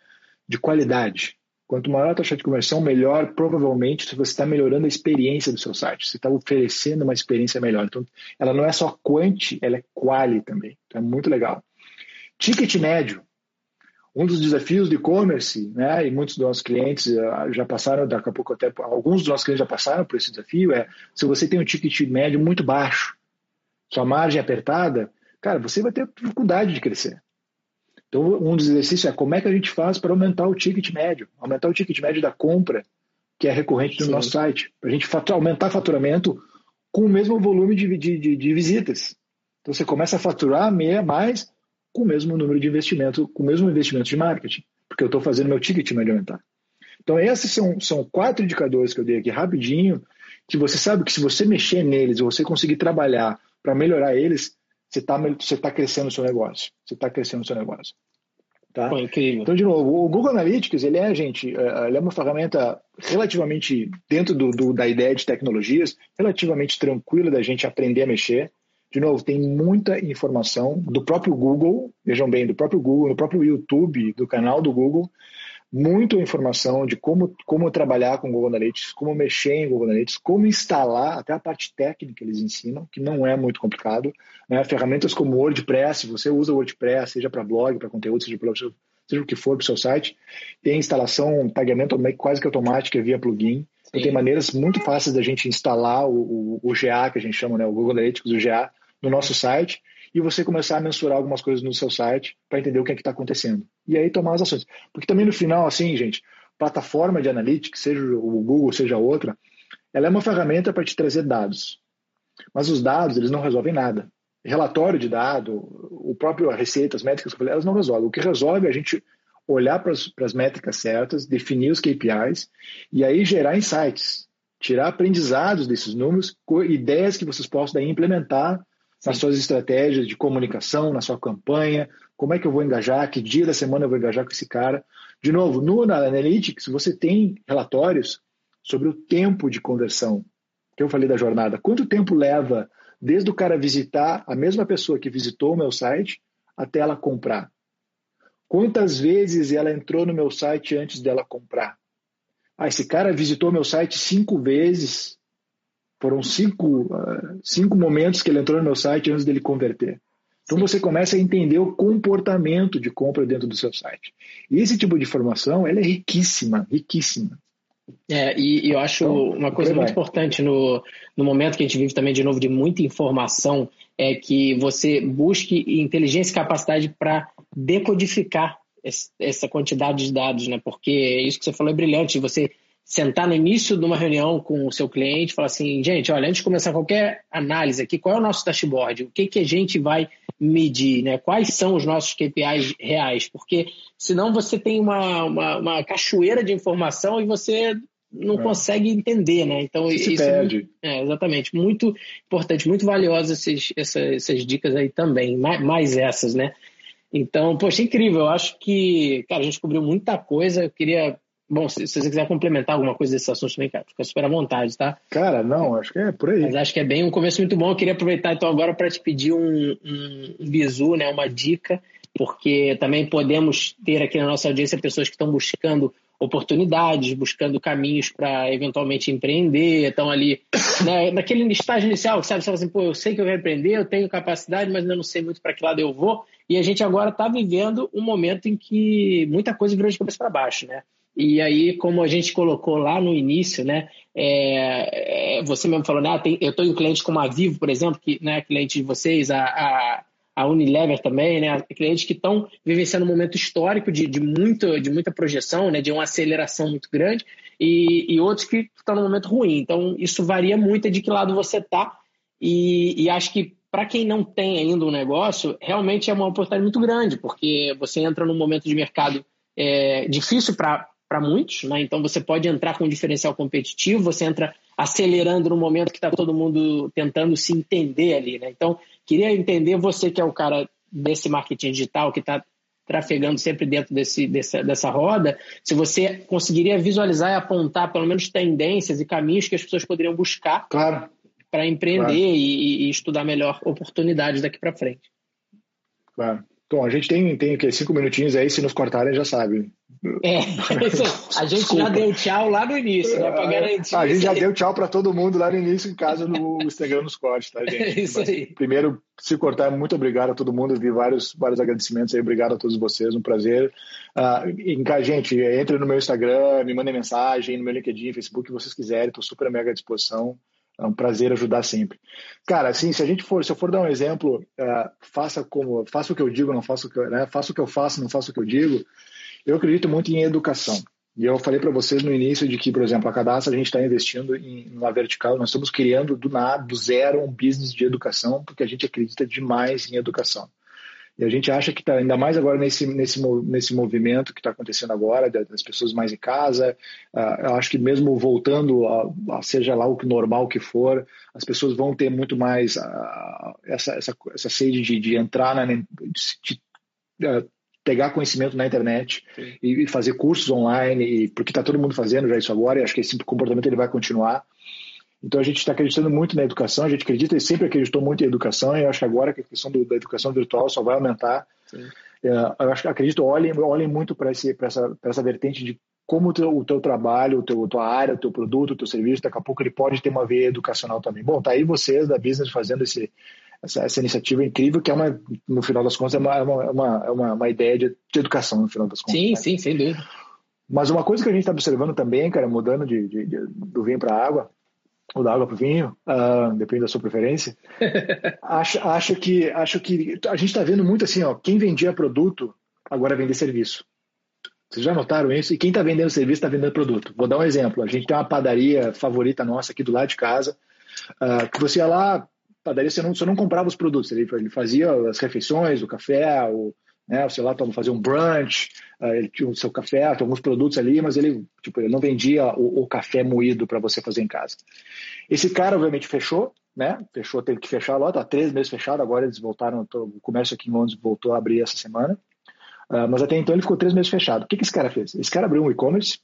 de qualidade. Quanto maior a taxa de conversão, melhor provavelmente se você está melhorando a experiência do seu site. Você está oferecendo uma experiência melhor. Então, ela não é só quanti, ela é quali também. Então, é muito legal. Ticket médio. Um dos desafios do e-commerce, né, e muitos dos nossos clientes uh, já passaram, daqui a pouco até alguns dos nossos clientes já passaram por esse desafio, é se você tem um ticket médio muito baixo, sua margem é apertada, cara, você vai ter dificuldade de crescer. Então, um dos exercícios é como é que a gente faz para aumentar o ticket médio, aumentar o ticket médio da compra, que é recorrente no Sim. nosso site, para a gente aumentar o faturamento com o mesmo volume de, de, de, de visitas. Então, você começa a faturar meia mais com o mesmo número de investimento, com o mesmo investimento de marketing, porque eu estou fazendo meu ticket médio aumentar. Então, esses são, são quatro indicadores que eu dei aqui rapidinho, que você sabe que se você mexer neles, você conseguir trabalhar para melhorar eles, você está você tá crescendo o seu negócio. Você está crescendo o seu negócio. Tá? Pô, incrível. Então, de novo, o Google Analytics, ele é, gente, é, ele é uma ferramenta relativamente, dentro do, do, da ideia de tecnologias, relativamente tranquila da gente aprender a mexer. De novo, tem muita informação do próprio Google, vejam bem, do próprio Google, do próprio YouTube, do canal do Google, muita informação de como, como trabalhar com Google Analytics, como mexer em Google Analytics, como instalar, até a parte técnica eles ensinam, que não é muito complicado. Né? Ferramentas como WordPress, você usa WordPress, seja para blog, para conteúdo, seja, pra, seja o que for para o seu site, tem instalação, pagamento quase que automática via plugin. Então, tem maneiras muito fáceis da gente instalar o, o, o GA, que a gente chama, né? o Google Analytics, o GA, no nosso site e você começar a mensurar algumas coisas no seu site para entender o que é que está acontecendo. E aí tomar as ações. Porque também no final, assim, gente, plataforma de analytics, seja o Google, seja outra, ela é uma ferramenta para te trazer dados. Mas os dados, eles não resolvem nada. Relatório de dado, o próprio receita, as métricas, elas não resolvem. O que resolve é a gente olhar para as métricas certas, definir os KPIs e aí gerar insights, tirar aprendizados desses números, ideias que vocês possam daí implementar nas suas estratégias de comunicação, na sua campanha, como é que eu vou engajar, que dia da semana eu vou engajar com esse cara. De novo, no Analytics você tem relatórios sobre o tempo de conversão, que eu falei da jornada. Quanto tempo leva desde o cara visitar a mesma pessoa que visitou o meu site até ela comprar? Quantas vezes ela entrou no meu site antes dela comprar? Ah, esse cara visitou meu site cinco vezes foram cinco, uh, cinco momentos que ele entrou no meu site antes dele converter. Então Sim. você começa a entender o comportamento de compra dentro do seu site. E esse tipo de informação ela é riquíssima, riquíssima. É, e, e eu acho então, uma coisa muito importante no, no momento que a gente vive também, de novo, de muita informação, é que você busque inteligência e capacidade para decodificar essa quantidade de dados, né? Porque isso que você falou é brilhante, você sentar no início de uma reunião com o seu cliente e falar assim, gente, olha, antes de começar qualquer análise aqui, qual é o nosso dashboard? O que, que a gente vai medir? Né? Quais são os nossos KPIs reais? Porque senão você tem uma, uma, uma cachoeira de informação e você não é. consegue entender, né? Então Se isso é perde. É, é, exatamente, muito importante, muito valiosa essas, essas, essas dicas aí também, mais, mais essas, né? Então, poxa, incrível. Eu acho que, cara, a gente descobriu muita coisa. Eu queria Bom, se, se, você quiser complementar alguma coisa desse assunto também, cara, fica super à vontade, tá? Cara, não, acho que é por aí. Mas acho que é bem um começo muito bom. Eu queria aproveitar então agora para te pedir um, um, um bizu, né, uma dica, porque também podemos ter aqui na nossa audiência pessoas que estão buscando oportunidades, buscando caminhos para eventualmente empreender, estão ali né, naquele estágio inicial, sabe? Você fala assim, pô, eu sei que eu quero empreender, eu tenho capacidade, mas ainda não sei muito para que lado eu vou. E a gente agora está vivendo um momento em que muita coisa virou de cabeça para baixo, né? E aí, como a gente colocou lá no início, né, é, é você mesmo falou, né, tem, eu estou em clientes como a Vivo, por exemplo, que né, cliente de vocês, a, a, a Unilever também, né, clientes que estão vivenciando um momento histórico de, de, muito, de muita projeção, né, de uma aceleração muito grande, e, e outros que estão num momento ruim. Então, isso varia muito de que lado você está, e, e acho que para quem não tem ainda um negócio, realmente é uma oportunidade muito grande, porque você entra num momento de mercado é, difícil para para muitos, né? Então você pode entrar com um diferencial competitivo, você entra acelerando no momento que está todo mundo tentando se entender ali, né? Então queria entender você que é o cara desse marketing digital que está trafegando sempre dentro desse, dessa, dessa roda, se você conseguiria visualizar e apontar pelo menos tendências e caminhos que as pessoas poderiam buscar claro. para empreender claro. e, e, estudar melhor oportunidades daqui para frente. Claro. Bom, a gente tem, tem que cinco minutinhos aí, se nos cortarem já sabe. É, isso, a gente Desculpa. já deu tchau lá no início, né? Pra garantir. A gente já deu tchau para todo mundo lá no início, em casa no Instagram nos cortes, tá, gente? É isso aí. Primeiro, se cortar, muito obrigado a todo mundo. Vi vários, vários agradecimentos aí, obrigado a todos vocês, um prazer. Uh, gente, entre no meu Instagram, me mandem mensagem, no meu LinkedIn, Facebook, que vocês quiserem, estou super mega à disposição. É um prazer ajudar sempre. Cara, assim, se a gente for, se eu for dar um exemplo, uh, faça como, faça o que eu digo, não faça o que, né? faça o que eu faço, não faça o que eu digo. Eu acredito muito em educação. E eu falei para vocês no início de que, por exemplo, a Cadastra a gente está investindo em uma vertical, nós estamos criando do nada, do zero, um business de educação, porque a gente acredita demais em educação. E a gente acha que está, ainda mais agora nesse, nesse, nesse movimento que está acontecendo agora, das pessoas mais em casa, uh, eu acho que mesmo voltando a, a, seja lá o normal que for, as pessoas vão ter muito mais uh, essa, essa, essa sede de, de entrar na. De, de, uh, pegar conhecimento na internet e, e fazer cursos online, e, porque está todo mundo fazendo já isso agora, e acho que esse comportamento ele vai continuar. Então a gente está acreditando muito na educação, a gente acredita e sempre acreditou muito em educação, e eu acho que agora que a questão do, da educação virtual só vai aumentar. É, eu acho que acredito, olhem, olhem muito para essa, essa vertente de como o teu, o teu trabalho, o teu, a tua área, o teu produto, o teu serviço, daqui a pouco ele pode ter uma veia educacional também. Bom, tá aí vocês da Business fazendo esse, essa, essa iniciativa incrível, que é uma, no final das contas, é uma, é uma, é uma, uma ideia de, de, educação, no final das contas. Sim, né? sim, sem dúvida. Mas uma coisa que a gente está observando também, cara, mudando de, de, de do vinho para a água, ou da água para o vinho, uh, depende da sua preferência. acho, acho, que, acho que a gente está vendo muito assim, ó, quem vendia produto agora vende serviço. Vocês já notaram isso? E quem está vendendo serviço está vendendo produto. Vou dar um exemplo. A gente tem uma padaria favorita nossa aqui do lado de casa, uh, que você ia lá, padaria, você não, você não comprava os produtos, ele, ele fazia as refeições, o café, o, né, sei lá, fazia um brunch, uh, ele tinha o seu café, tinha alguns produtos ali, mas ele, tipo, ele não vendia o, o café moído para você fazer em casa. Esse cara, obviamente, fechou, né? Fechou, teve que fechar a loja, tá três meses fechado, agora eles voltaram, o comércio aqui em Londres voltou a abrir essa semana. Uh, mas até então ele ficou três meses fechado. O que, que esse cara fez? Esse cara abriu um e-commerce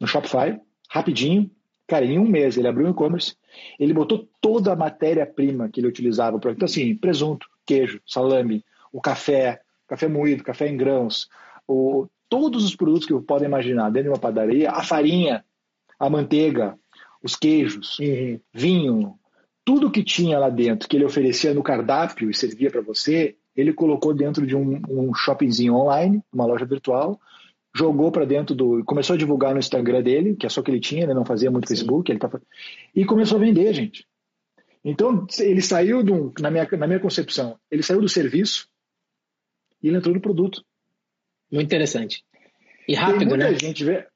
no Shopify, rapidinho. Cara, em um mês ele abriu um e-commerce, ele botou toda a matéria-prima que ele utilizava. Então, assim, presunto, queijo, salame, o café, café moído, café em grãos, o, todos os produtos que podem imaginar dentro de uma padaria, a farinha, a manteiga, os queijos, uhum. vinho, tudo que tinha lá dentro que ele oferecia no cardápio e servia para você, ele colocou dentro de um, um shoppingzinho online, uma loja virtual, jogou para dentro do. Começou a divulgar no Instagram dele, que é só que ele tinha, ele não fazia muito Sim. Facebook, ele tá, e começou a vender, gente. Então, ele saiu, do, na, minha, na minha concepção, ele saiu do serviço e ele entrou no produto. Muito interessante. E rápido, muita né? gente vê.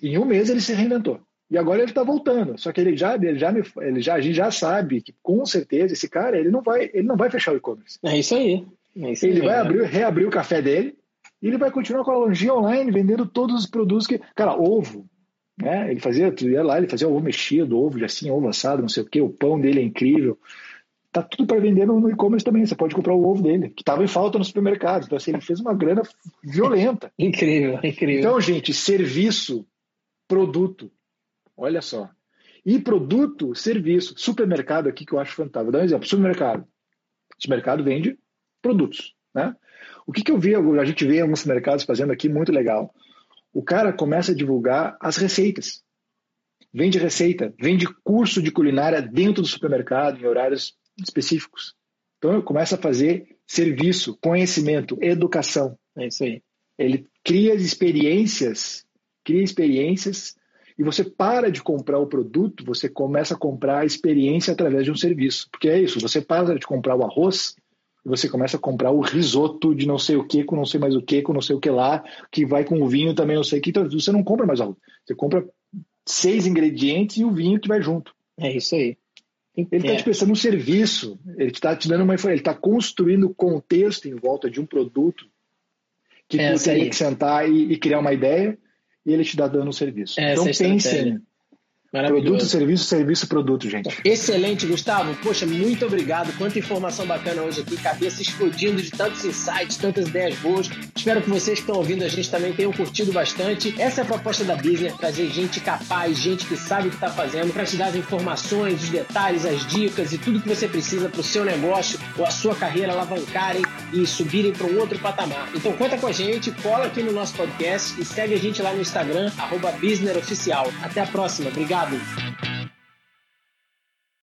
Em um mês ele se reinventou. E agora ele está voltando. Só que ele já, ele já, me, ele já, a gente já sabe que com certeza esse cara ele não vai, ele não vai fechar o e-commerce. É isso aí. É isso ele aí, vai abrir, reabrir o café dele e ele vai continuar com a lojinha online vendendo todos os produtos que, cara, ovo, né? Ele fazia, tu ia lá, ele fazia ovo mexido, ovo de assim, ovo assado, não sei o que. O pão dele é incrível. Tá tudo para vender no, e-commerce também. Você pode comprar o ovo dele, que estava em falta no supermercado. Então assim, ele fez uma grana violenta. incrível, incrível. Então, gente, serviço, produto Olha só. E produto, serviço, supermercado aqui que eu acho fantástico. Vou dar um exemplo. Supermercado. Supermercado vende produtos, né? O que, que eu vi, a gente vê alguns mercados fazendo aqui muito legal. O cara começa a divulgar as receitas. Vende receita, vende curso de culinária dentro do supermercado, em horários específicos. Então, começa a fazer serviço, conhecimento, educação. É isso aí. Ele cria experiências, cria experiências e você para de comprar o produto, você começa a comprar a experiência através de um serviço. Porque é isso, você para de comprar o arroz e você começa a comprar o risoto de não sei o que, com não sei mais o que, com não sei o que lá, que vai com o vinho também não sei o que. Então você não compra mais arroz. Você compra seis ingredientes e o vinho que vai junto. É isso aí. Ele está é. te prestando um serviço, ele está te dando uma informação, ele está construindo contexto em volta de um produto que é, tu teria que sentar e, e, criar uma ideia e ele te dá dando um serviço. É, então pensem. Produto, serviço, serviço, produto, gente. Excelente, Gustavo. Poxa, muito obrigado. Quanta informação bacana hoje aqui. Cabeça explodindo de tantos insights, tantas ideias boas. Espero que vocês que estão ouvindo a gente também tenham curtido bastante. Essa é a proposta da Business, trazer gente capaz, gente que sabe o que está fazendo, para te dar as informações, os detalhes, as dicas e tudo que você precisa para o seu negócio ou a sua carreira alavancarem e subirem para um outro patamar. Então conta com a gente, cola aqui no nosso podcast e segue a gente lá no Instagram, arroba Até a próxima. Obrigado.